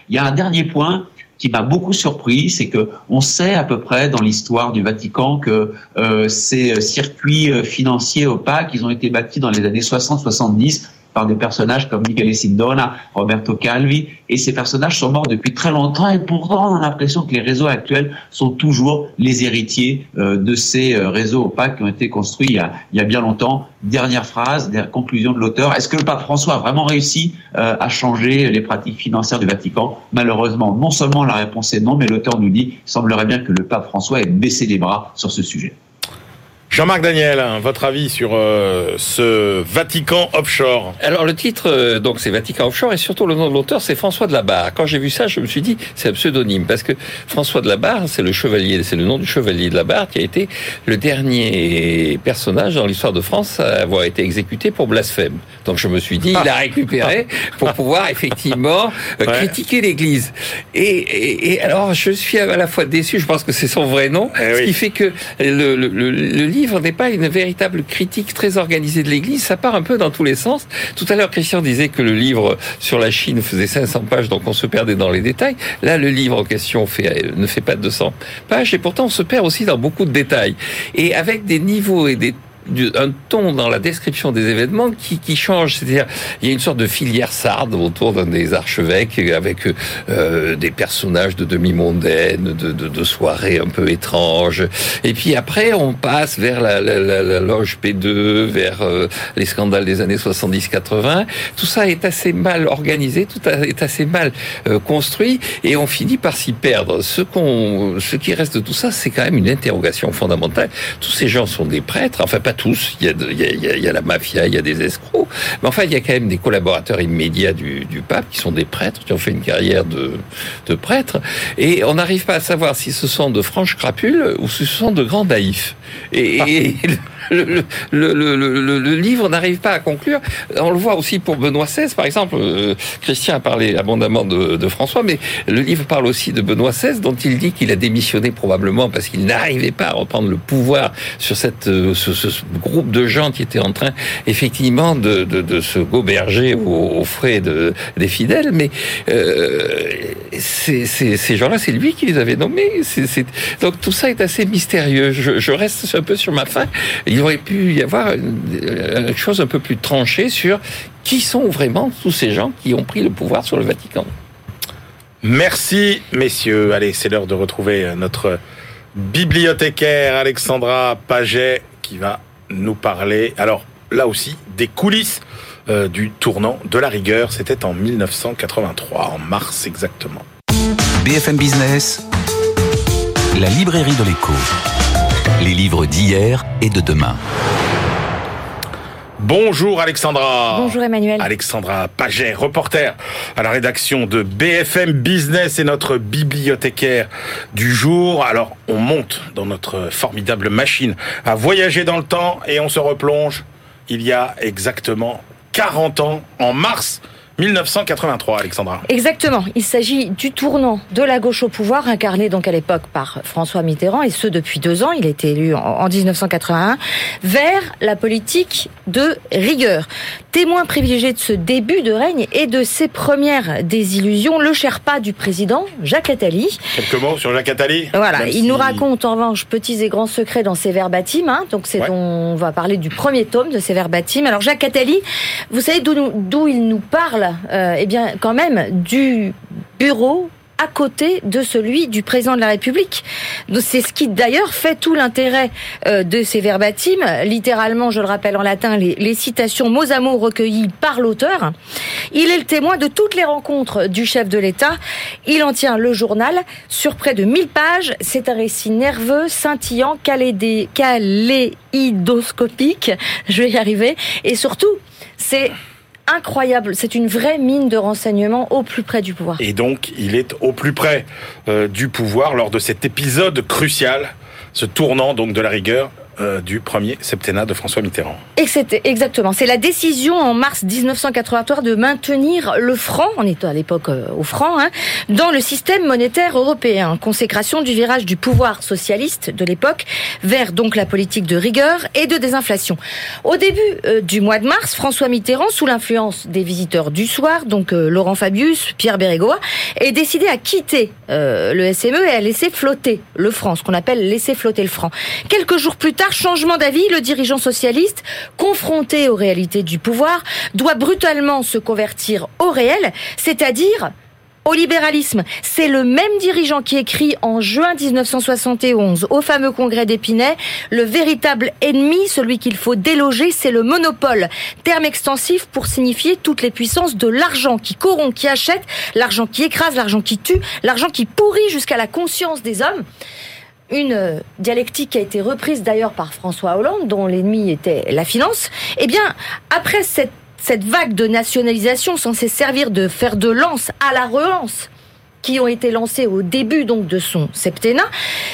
Speaker 6: Il y a un dernier point qui m'a beaucoup surpris, c'est que on sait à peu près dans l'histoire du Vatican que euh, ces circuits euh, financiers opaques, ils ont été bâtis dans les années 60-70 par des personnages comme Michele Sindona, Roberto Calvi, et ces personnages sont morts depuis très longtemps, et pourtant on a l'impression que les réseaux actuels sont toujours les héritiers euh, de ces euh, réseaux opaques qui ont été construits il y a, il y a bien longtemps. Dernière phrase, dernière conclusion de l'auteur. Est-ce que le pape François a vraiment réussi euh, à changer les pratiques financières du Vatican? Malheureusement, non seulement la réponse est non, mais l'auteur nous dit, il semblerait bien que le pape François ait baissé les bras sur ce sujet.
Speaker 1: Jean-Marc Daniel, hein, votre avis sur euh, ce Vatican offshore?
Speaker 5: Alors le titre, euh, donc c'est Vatican offshore et surtout le nom de l'auteur, c'est François de la Barre. Quand j'ai vu ça, je me suis dit c'est un pseudonyme parce que François de la Barre, c'est le chevalier, c'est le nom du chevalier de la Barre qui a été le dernier personnage dans l'histoire de France à avoir été exécuté pour blasphème. Donc je me suis dit, il a récupéré pour pouvoir effectivement euh,
Speaker 1: Ouais.
Speaker 5: critiquer l'Église. Et, et, et alors je suis à la fois déçu, je pense que c'est son vrai nom,
Speaker 1: Eh
Speaker 5: ce
Speaker 1: oui.
Speaker 5: qui fait que le, le, le, le livre n'est pas une véritable critique très organisée de l'Église, ça part un peu dans tous les sens. Tout à l'heure, Christian disait que le livre sur la Chine faisait 500 pages, donc on se perdait dans les détails. Là, le livre en question fait, ne fait pas 200 pages, et pourtant on se perd aussi dans beaucoup de détails. Et avec des niveaux et des un ton dans la description des événements qui, qui change. C'est-à-dire, il y a une sorte de filière sarde autour d'un des archevêques avec euh, des personnages de demi-mondaines, de, de, de soirées un peu étranges. Et puis après, on passe vers la, la, la, loge P2, vers euh, les scandales des années 70-80. Tout ça est assez mal organisé, tout est assez mal euh, construit, et on finit par s'y perdre. Ce qu'on, ce qui reste de tout ça, c'est quand même une interrogation fondamentale. Tous ces gens sont des prêtres, enfin pas tous. Il y a, de- il y a, il y a- il y a la mafia, il y a des escrocs, mais enfin il y a quand même des collaborateurs immédiats du, du pape qui sont des prêtres, qui ont fait une carrière de, de prêtres, et on n'arrive pas à savoir si ce sont de franches crapules ou si ce sont de grands naïfs. Et, et le, le, le, le, livre n'arrive pas à conclure. On le voit aussi pour Benoît XVI, par exemple. Euh, Christian a parlé abondamment de, de François, mais le livre parle aussi de Benoît XVI, dont il dit qu'il a démissionné probablement parce qu'il n'arrivait pas à reprendre le pouvoir sur cette, euh, ce, ce groupe de gens qui étaient en train effectivement de, de, de se goberger aux, frais de, des fidèles. Mais euh, c'est- c'est- ces gens-là, c'est lui qui les avait nommés. C'est- c'est- Donc tout ça est assez mystérieux. Je, je reste un peu sur ma faim. Aurait pu y avoir une, une chose un peu plus tranchée sur qui sont vraiment tous ces gens qui ont pris le pouvoir sur le Vatican.
Speaker 1: Merci, messieurs. Allez, c'est l'heure de retrouver euh, notre bibliothécaire Alexandra Paget qui va nous parler, alors là aussi, des coulisses euh, du tournant de la rigueur. C'était en 1983, en mars exactement.
Speaker 4: BFM Business, la librairie de l'écho. Les livres d'hier et de demain.
Speaker 1: Bonjour Alexandra.
Speaker 7: Bonjour Emmanuel.
Speaker 1: Alexandra Paget, reporter à la rédaction de BFM Business et notre bibliothécaire du jour. Alors, on monte dans notre formidable machine à voyager dans le temps et on se replonge il y a exactement 40 ans, en mars 1983, Alexandra.
Speaker 7: Exactement. Il s'agit du tournant de la gauche au pouvoir, incarné donc à l'époque par François Mitterrand, et ce depuis deux ans. Il a été élu en, en 1981, vers la politique de rigueur. Témoin privilégié de ce début de règne et de ses premières désillusions, le Sherpa du président, Jacques Attali.
Speaker 1: Quelques mots sur Jacques Attali
Speaker 7: Voilà,
Speaker 1: Même
Speaker 7: il
Speaker 1: si-
Speaker 7: nous raconte en revanche petits et grands secrets dans ses verbatims. Hein, donc c'est
Speaker 1: Ouais.
Speaker 7: on va parler du premier tome de ses verbatims. Alors Jacques Attali, vous savez d'où il nous parle? Euh, Eh bien, quand même du bureau à côté de celui du président de la République. C'est ce qui d'ailleurs fait tout l'intérêt euh, de ces verbatims. Littéralement, je le rappelle en latin, les, les citations mots à mots recueillies par l'auteur. Il est le témoin de toutes les rencontres du chef de l'État. Il en tient le journal sur près de 1000 pages. C'est un récit nerveux, scintillant, calédé, kaléidoscopique. Je vais y arriver. Et surtout, c'est incroyable. C'est une vraie mine de renseignements au plus près du pouvoir.
Speaker 1: Et donc, il est au plus près euh, du pouvoir lors de cet épisode crucial, ce tournant donc de la rigueur euh, du premier septennat de François Mitterrand.
Speaker 7: Exactement. C'est la décision en mars 1983 de maintenir le franc, on est à l'époque euh, au franc, hein, dans le système monétaire européen. Consécration du virage du pouvoir socialiste de l'époque vers donc la politique de rigueur et de désinflation. Au début euh, du mois de mars, François Mitterrand, sous l'influence des visiteurs du soir, donc Laurent Fabius, Pierre Bérégois, est décidé à quitter le SME et à laisser flotter le franc, ce qu'on appelle laisser flotter le franc. Quelques jours plus tard, Par changement d'avis, le dirigeant socialiste, confronté aux réalités du pouvoir, doit brutalement se convertir au réel, c'est-à-dire au libéralisme. C'est le même dirigeant qui écrit en juin 1971 au fameux congrès d'Épinay, le véritable ennemi, celui qu'il faut déloger, c'est le monopole. Terme extensif pour signifier toutes les puissances de l'argent qui corrompt, qui achète, l'argent qui écrase, l'argent qui tue, l'argent qui pourrit jusqu'à la conscience des hommes une dialectique qui a été reprise d'ailleurs par François Hollande, dont l'ennemi était la finance, eh bien, après cette cette vague de nationalisation censée servir de fer de lance à la relance qui ont été lancées au début donc de son septennat.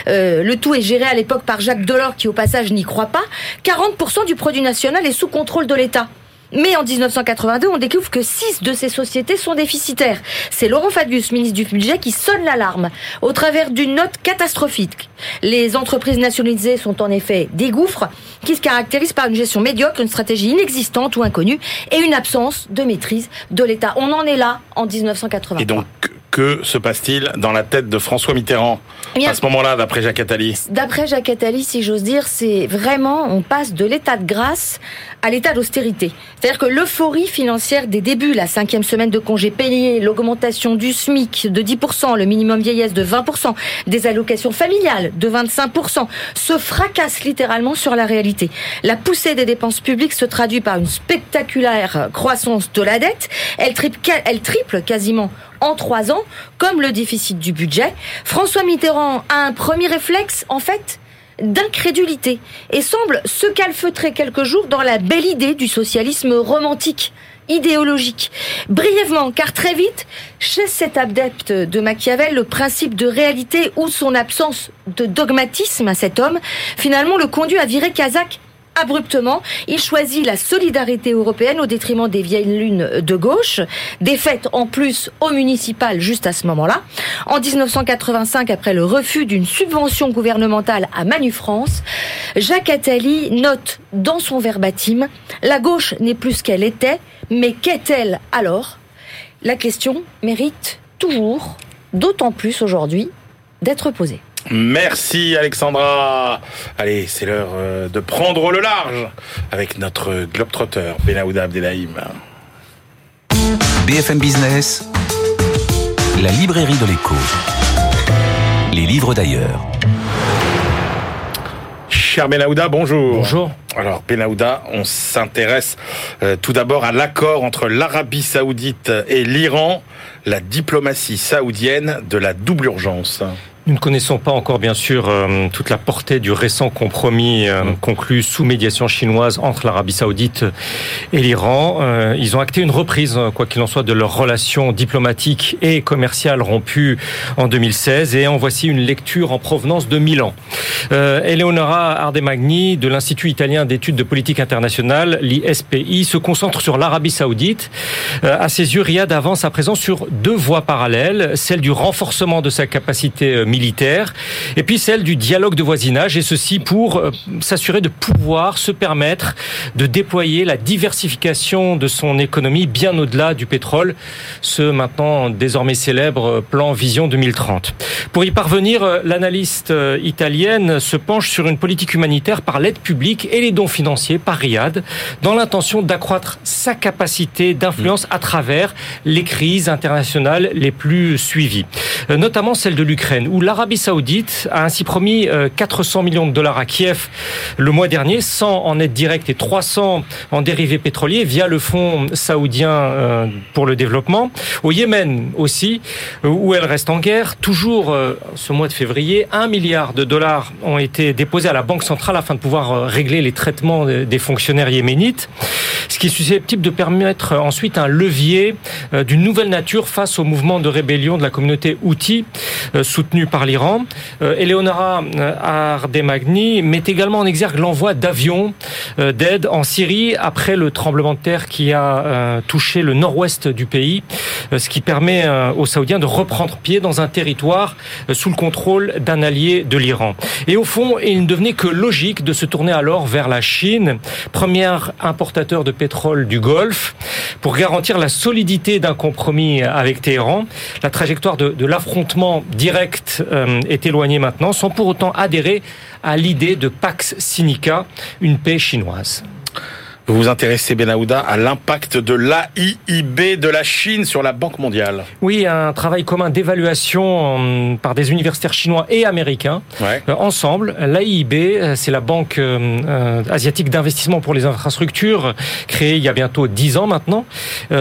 Speaker 7: Euh, le tout est géré à l'époque par Jacques Delors qui au passage n'y croit pas. 40% du produit national est sous contrôle de l'État. Mais en 1982, on découvre que six de ces sociétés sont déficitaires. C'est Laurent Fabius, ministre du Budget, qui sonne l'alarme au travers d'une note catastrophique. Les entreprises nationalisées sont en effet des gouffres qui se caractérisent par une gestion médiocre, une stratégie inexistante ou inconnue et une absence de maîtrise de l'État. On en est là en 1980.
Speaker 1: Et donc, que se passe-t-il dans la tête de François Mitterrand eh à ce moment-là, d'après Jacques Attali?
Speaker 7: D'après Jacques Attali, si j'ose dire, c'est vraiment, on passe de l'état de grâce à l'état d'austérité. C'est-à-dire que l'euphorie financière des débuts, la cinquième semaine de congés payés, l'augmentation du SMIC de 10%, le minimum vieillesse de 20%, des allocations familiales de 25%, se fracasse littéralement sur la réalité. La poussée des dépenses publiques se traduit par une spectaculaire croissance de la dette. Elle triple, elle triple quasiment en trois ans, comme le déficit du budget. François Mitterrand a un premier réflexe, en fait, d'incrédulité et semble se calfeutrer quelques jours dans la belle idée du socialisme romantique idéologique. Brièvement, car très vite, chez cet adepte de Machiavel, le principe de réalité ou son absence de dogmatisme à cet homme, finalement le conduit à virer Kazakh abruptement. Il choisit la solidarité européenne au détriment des vieilles lunes de gauche, défaite en plus au municipal juste à ce moment-là. En 1985, après le refus d'une subvention gouvernementale à Manu France, Jacques Attali note dans son verbatim La gauche n'est plus ce qu'elle était, mais qu'est-elle alors? La question mérite toujours, d'autant plus aujourd'hui, d'être posée.
Speaker 1: Merci Alexandra. Allez, c'est l'heure euh, de prendre le large avec notre globetrotter Benaouda Abdelhaim.
Speaker 4: BFM Business, la librairie de l'écho. Les livres d'ailleurs.
Speaker 1: Cher Benaouda, bonjour.
Speaker 8: Bonjour.
Speaker 1: Alors Benaouda, on s'intéresse euh, tout d'abord à l'accord entre l'Arabie saoudite et l'Iran, la diplomatie saoudienne de la double urgence.
Speaker 8: Nous ne connaissons pas encore, bien sûr, euh, toute la portée du récent compromis euh, conclu sous médiation chinoise entre l'Arabie saoudite et l'Iran. Euh, ils ont acté une reprise, quoi qu'il en soit, de leurs relations diplomatiques et commerciales rompues en 2016. Et en voici une lecture en provenance de Milan. Eleonora Ardemagni, de l'Institut italien d'études de politique internationale, l'ISPI, se concentre sur l'Arabie saoudite. à ses yeux, Riyad avance à présent sur deux voies parallèles, celle du renforcement de sa capacité militaire et puis celle du dialogue de voisinage, et ceci pour euh, s'assurer de pouvoir se permettre de déployer la diversification de son économie bien au-delà du pétrole, ce maintenant désormais célèbre plan Vision 2030. Pour y parvenir, euh, l'analyste euh, italienne se penche sur une politique humanitaire par l'aide publique et les dons financiers par Riyad, dans l'intention d'accroître sa capacité d'influence à travers les crises internationales les plus suivies, notamment celle de l'Ukraine, où l'Arabie Saoudite a ainsi promis 400 euh, millions de dollars à Kiev le mois dernier, 100 en aide directe et 300 en dérivés pétroliers via le fonds saoudien euh, pour le développement. Au Yémen aussi, euh, où elle reste en guerre, toujours ce mois de février, 1 milliard de dollars ont été déposés à la Banque centrale afin de pouvoir régler les traitements des fonctionnaires yéménites, ce qui est susceptible de permettre ensuite un levier d'une nouvelle nature face au mouvement de rébellion de la communauté Houthi, soutenu par l'Iran. Euh, Eleonora euh, Ardemagni met également en exergue l'envoi d'avions euh, d'aide en Syrie après le tremblement de terre qui a touché le nord-ouest du pays, ce qui permet aux Saoudiens de reprendre pied dans un territoire sous le contrôle d'un allié de l'Iran. Et au fond, il ne devenait que logique de se tourner alors vers la Chine, premier importateur de pétrole du Golfe, pour garantir la solidité d'un compromis avec Téhéran. La trajectoire de, de l'affrontement direct est éloigné maintenant, sans pour autant adhérer à l'idée de Pax Sinica, une paix chinoise.
Speaker 1: Vous vous intéressez, Benahouda, à l'impact de l'AIIB de la Chine sur la Banque mondiale.
Speaker 8: Oui, un travail commun d'évaluation euh, par des universitaires chinois et américains.
Speaker 1: Ouais.
Speaker 8: Euh, ensemble, l'AIIB, euh, c'est la Banque asiatique d'investissement pour les infrastructures, créée il y a bientôt dix ans maintenant,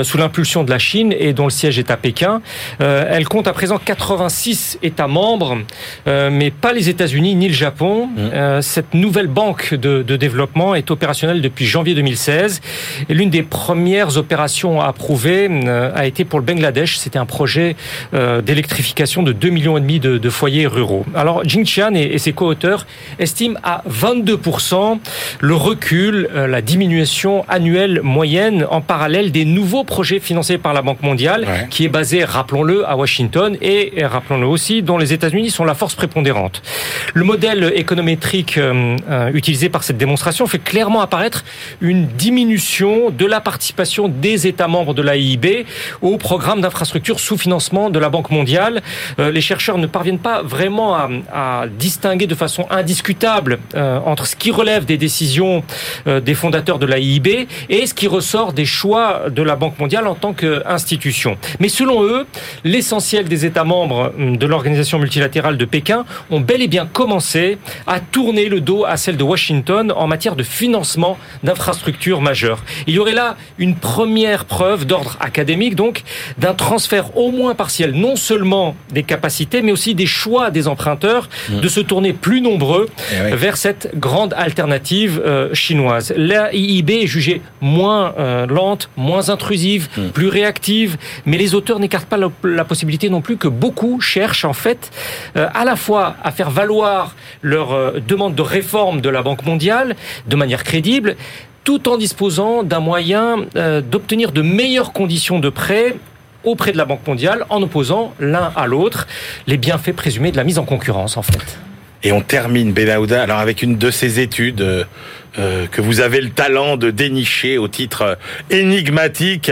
Speaker 8: sous l'impulsion de la Chine et dont le siège est à Pékin. Elle compte à présent 86 États membres, mais pas les États-Unis ni le Japon. Mmh. Cette nouvelle banque de, de développement est opérationnelle depuis janvier 2000 2016. Et l'une des premières opérations approuvées euh, a été pour le Bangladesh. C'était un projet euh, d'électrification de 2 millions et demi de, foyers ruraux. Alors, Jing Qian et, ses co-auteurs estiment à 22% le recul, euh, la diminution annuelle moyenne en parallèle des nouveaux projets financés par la Banque mondiale,
Speaker 1: Ouais.
Speaker 8: qui est basé, rappelons-le, à Washington et, rappelons-le aussi, dont les États-Unis sont la force prépondérante. Le modèle économétrique utilisé par cette démonstration fait clairement apparaître une diminution de la participation des États membres de l'AIB au programme d'infrastructure sous financement de la Banque mondiale. Euh, les chercheurs ne parviennent pas vraiment à, à distinguer de façon indiscutable euh, entre ce qui relève des décisions euh, des fondateurs de l'AIB et ce qui ressort des choix de la Banque mondiale en tant qu'institution. Mais selon eux, l'essentiel des États membres hum, de l'organisation multilatérale de Pékin ont bel et bien commencé à tourner le dos à celle de Washington en matière de financement d'infrastructures majeures. Il y aurait là une première preuve d'ordre académique, donc, d'un transfert au moins partiel, non seulement des capacités, mais aussi des choix des emprunteurs de se tourner plus nombreux
Speaker 1: Eh oui.
Speaker 8: vers cette grande alternative euh, chinoise. La IIB est jugée moins euh, lente, moins intrusive, plus réactive, mais les auteurs n'écartent pas la, la possibilité non plus que beaucoup cherchent en fait euh, à la fois à faire valoir leur demande de réforme de la Banque mondiale de manière crédible, tout en disposant d'un moyen euh, d'obtenir de meilleures conditions de prêt auprès de la Banque mondiale en opposant l'un à l'autre les bienfaits présumés de la mise en concurrence en fait.
Speaker 1: Et on termine, Benahouda, alors avec une de ces études euh, euh, que vous avez le talent de dénicher au titre euh, énigmatique,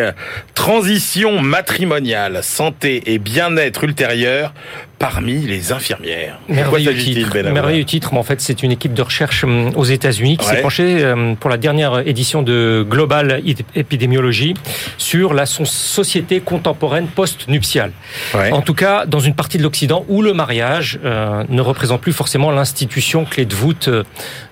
Speaker 1: Transition matrimoniale, santé et bien-être ultérieur parmi les infirmières.
Speaker 8: Merveilleux titre, merveilleux titre, mais en fait c'est une équipe de recherche hum, aux États-Unis qui
Speaker 1: Ouais.
Speaker 8: s'est penchée euh, pour la dernière édition de Global Epidemiology sur la société contemporaine post-nuptiale.
Speaker 1: Ouais.
Speaker 8: En tout cas, dans une partie de l'Occident où le mariage euh, ne représente plus forcément l'institution clé de voûte euh,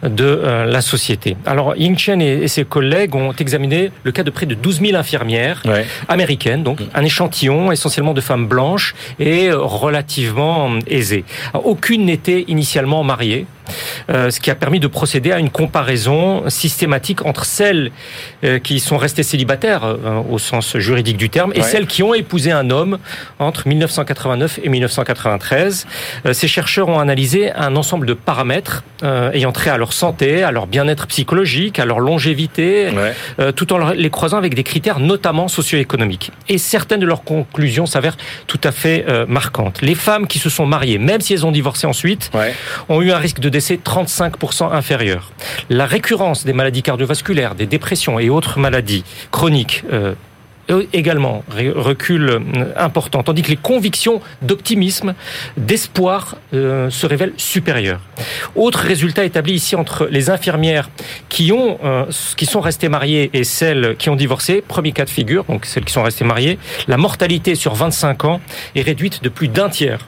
Speaker 8: de euh, la société. Alors, Ying Chen et, ses collègues ont examiné le cas de près de 12 000 infirmières
Speaker 1: Ouais.
Speaker 8: américaines, donc un échantillon essentiellement de femmes blanches et euh, relativement euh, aisées. Alors, aucune n'était initialement mariée. euh, ce qui a permis de procéder à une comparaison systématique entre celles euh, qui sont restées célibataires euh, au sens juridique du terme et
Speaker 1: Ouais.
Speaker 8: celles qui ont épousé un homme entre 1989 et 1993. Euh, Ces chercheurs ont analysé un ensemble de paramètres ayant trait à leur santé, à leur bien-être psychologique, à leur longévité,
Speaker 1: Ouais.
Speaker 8: euh, tout en les croisant avec des critères notamment socio-économiques. Et certaines de leurs conclusions s'avèrent tout à fait euh, marquantes. Les femmes qui se sont mariées, même si elles ont divorcé ensuite,
Speaker 1: Ouais.
Speaker 8: ont eu un risque de décès 35% inférieur. La récurrence des maladies cardiovasculaires, des dépressions et autres maladies chroniques euh, également recul euh, important, tandis que les convictions d'optimisme, d'espoir euh, se révèlent supérieures. Autre résultat établi ici entre les infirmières qui ont euh, qui sont restées mariées et celles qui ont divorcé, premier cas de figure, donc celles qui sont restées mariées, la mortalité sur 25 ans est réduite de plus d'un tiers.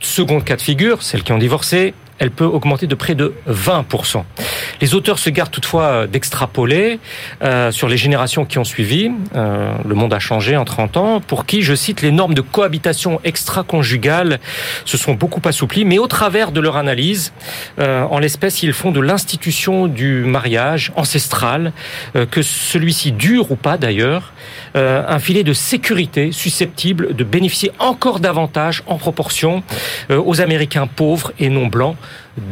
Speaker 8: Second cas de figure, celles qui ont divorcé, elle peut augmenter de près de 20%. Les auteurs se gardent toutefois d'extrapoler euh, sur les générations qui ont suivi. Euh, le monde a changé en 30 ans, pour qui, je cite, les normes de cohabitation extra-conjugale se sont beaucoup assouplies, mais au travers de leur analyse, euh, en l'espèce, ils font de l'institution du mariage ancestral, euh, que celui-ci dure ou pas d'ailleurs, un filet de sécurité susceptible de bénéficier encore davantage en proportion aux Américains pauvres et non blancs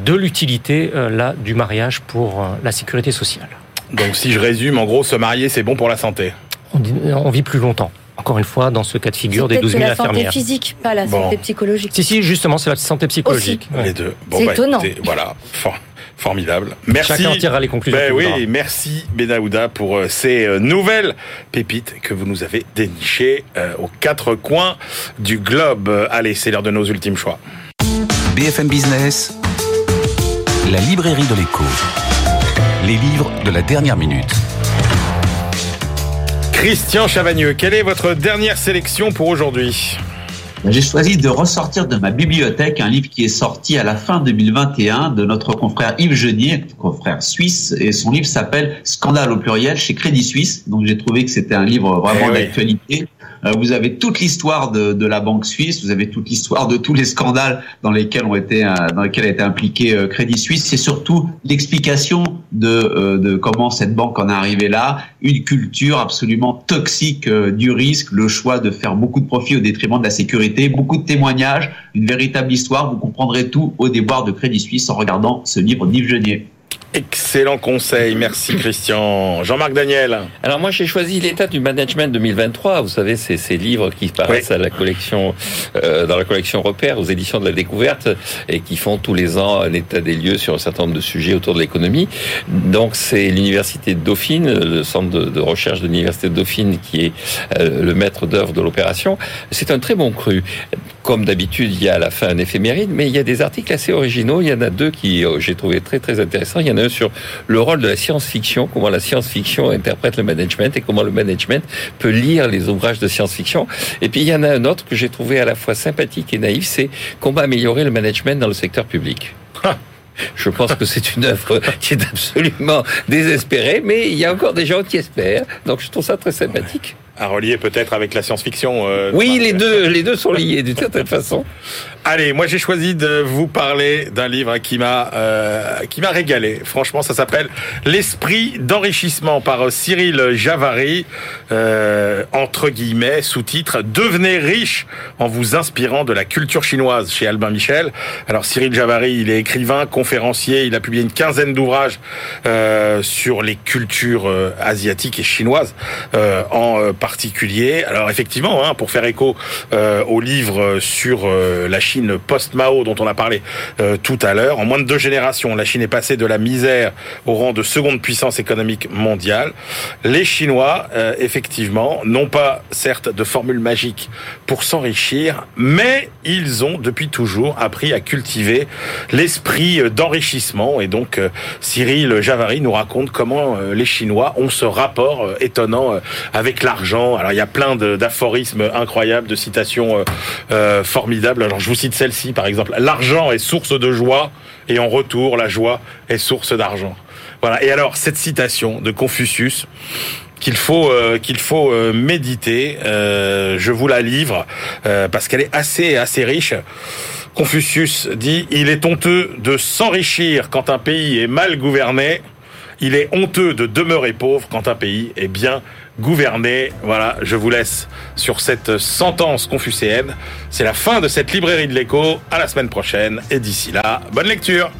Speaker 8: de l'utilité euh, là du mariage pour euh, la sécurité sociale.
Speaker 1: Donc si je résume, en gros, se marier, c'est bon pour la santé.
Speaker 8: On, dit- on vit plus longtemps. Encore une fois, dans ce cas de figure des
Speaker 7: Peut-être
Speaker 8: 12
Speaker 7: c'est
Speaker 8: 000
Speaker 7: la santé physique, pas la
Speaker 1: Bon.
Speaker 7: santé psychologique.
Speaker 8: Si, si, justement, c'est la santé psychologique. Ouais.
Speaker 1: Les deux.
Speaker 7: C'est étonnant.
Speaker 1: écoutez, voilà, For- formidable. Merci.
Speaker 8: Chacun en tirera les conclusions
Speaker 1: Ben
Speaker 8: voudra.
Speaker 1: oui, merci Benaouda pour euh, ces euh, nouvelles pépites que vous nous avez dénichées euh, aux quatre coins du globe. Euh, Allez, c'est l'heure de nos ultimes choix.
Speaker 4: BFM Business, la librairie de l'écho. Les livres de la dernière minute.
Speaker 1: Christian Chavagneux, quelle est votre dernière sélection pour aujourd'hui?
Speaker 6: J'ai choisi de ressortir de ma bibliothèque un livre qui est sorti à la fin 2021 de notre confrère Yves Genier, confrère suisse, et son livre s'appelle Scandale au pluriel chez Crédit Suisse. Donc j'ai trouvé que c'était un livre vraiment
Speaker 1: Eh oui.
Speaker 6: d'actualité. Vous avez toute l'histoire de, de la banque suisse, vous avez toute l'histoire de tous les scandales dans lesquels ont été euh, dans lesquels a été impliqué euh, Crédit Suisse. C'est surtout l'explication de, euh, de comment cette banque en est arrivée là, une culture absolument toxique euh, du risque, le choix de faire beaucoup de profit au détriment de la sécurité, beaucoup de témoignages, une véritable histoire. Vous comprendrez tout au déboire de Crédit Suisse en regardant ce livre d'Yves Genier.
Speaker 1: Excellent conseil, merci Christian. Jean-Marc Daniel.
Speaker 5: Alors moi j'ai choisi l'état du management 2023. Vous savez c'est ces livres qui paraissent à la collection euh, dans la collection Repère aux éditions de la Découverte et qui font tous les ans un état des lieux sur un certain nombre de sujets autour de l'économie. Donc c'est l'université de Dauphine, le centre de, de recherche de l'université de Dauphine qui est euh, le maître d'œuvre de l'opération. C'est un très bon cru. Comme d'habitude, il y a à la fin un éphéméride, mais il y a des articles assez originaux. Il y en a deux qui euh, j'ai trouvé très très intéressants. Il y en a un sur le rôle de la science-fiction, comment la science-fiction interprète le management et comment le management peut lire les ouvrages de science-fiction. Et puis il y en a un autre que j'ai trouvé à la fois sympathique et naïf, c'est comment améliorer le management dans le secteur public. Je pense que c'est une œuvre qui est absolument désespérée, mais il y a encore des gens qui espèrent. Donc je trouve ça très sympathique.
Speaker 1: À relier peut-être avec la science-fiction. euh,
Speaker 5: Oui, les deux, les deux sont liés d'une certaine façon.
Speaker 1: Allez, moi j'ai choisi de vous parler d'un livre qui m'a euh, qui m'a régalé. Franchement, ça s'appelle L'esprit d'enrichissement par Cyril Javary, euh, entre guillemets, sous-titre Devenez riche en vous inspirant de la culture chinoise chez Albin Michel. Alors Cyril Javary, il est écrivain, conférencier, il a publié une quinzaine d'ouvrages euh, sur les cultures euh, asiatiques et chinoises euh, en euh, particulier. Alors effectivement, hein, pour faire écho au livre sur la Chine post-Mao dont on a parlé euh, tout à l'heure, en moins de deux générations, la Chine est passée de la misère au rang de seconde puissance économique mondiale. Les Chinois, euh, effectivement, n'ont pas certes de formule magique pour s'enrichir, mais ils ont depuis toujours appris à cultiver l'esprit euh, d'enrichissement. Et donc, euh, Cyril Javary nous raconte comment euh, les Chinois ont ce rapport euh, étonnant avec l'argent. Alors, il y a plein d'aphorismes incroyables, de citations formidables. Alors, je vous cite celle-ci, par exemple. L'argent est source de joie et en retour, la joie est source d'argent. Voilà. Et alors, cette citation de Confucius, qu'il faut euh, qu'il faut euh, méditer. Euh, je vous la livre parce qu'elle est assez assez riche. Confucius dit il est honteux de s'enrichir quand un pays est mal gouverné. Il est honteux de demeurer pauvre quand un pays est bien gouverné. Voilà, je vous laisse sur cette sentence confucéenne. C'est la fin de cette librairie de l'écho. À la semaine prochaine et d'ici là, bonne lecture.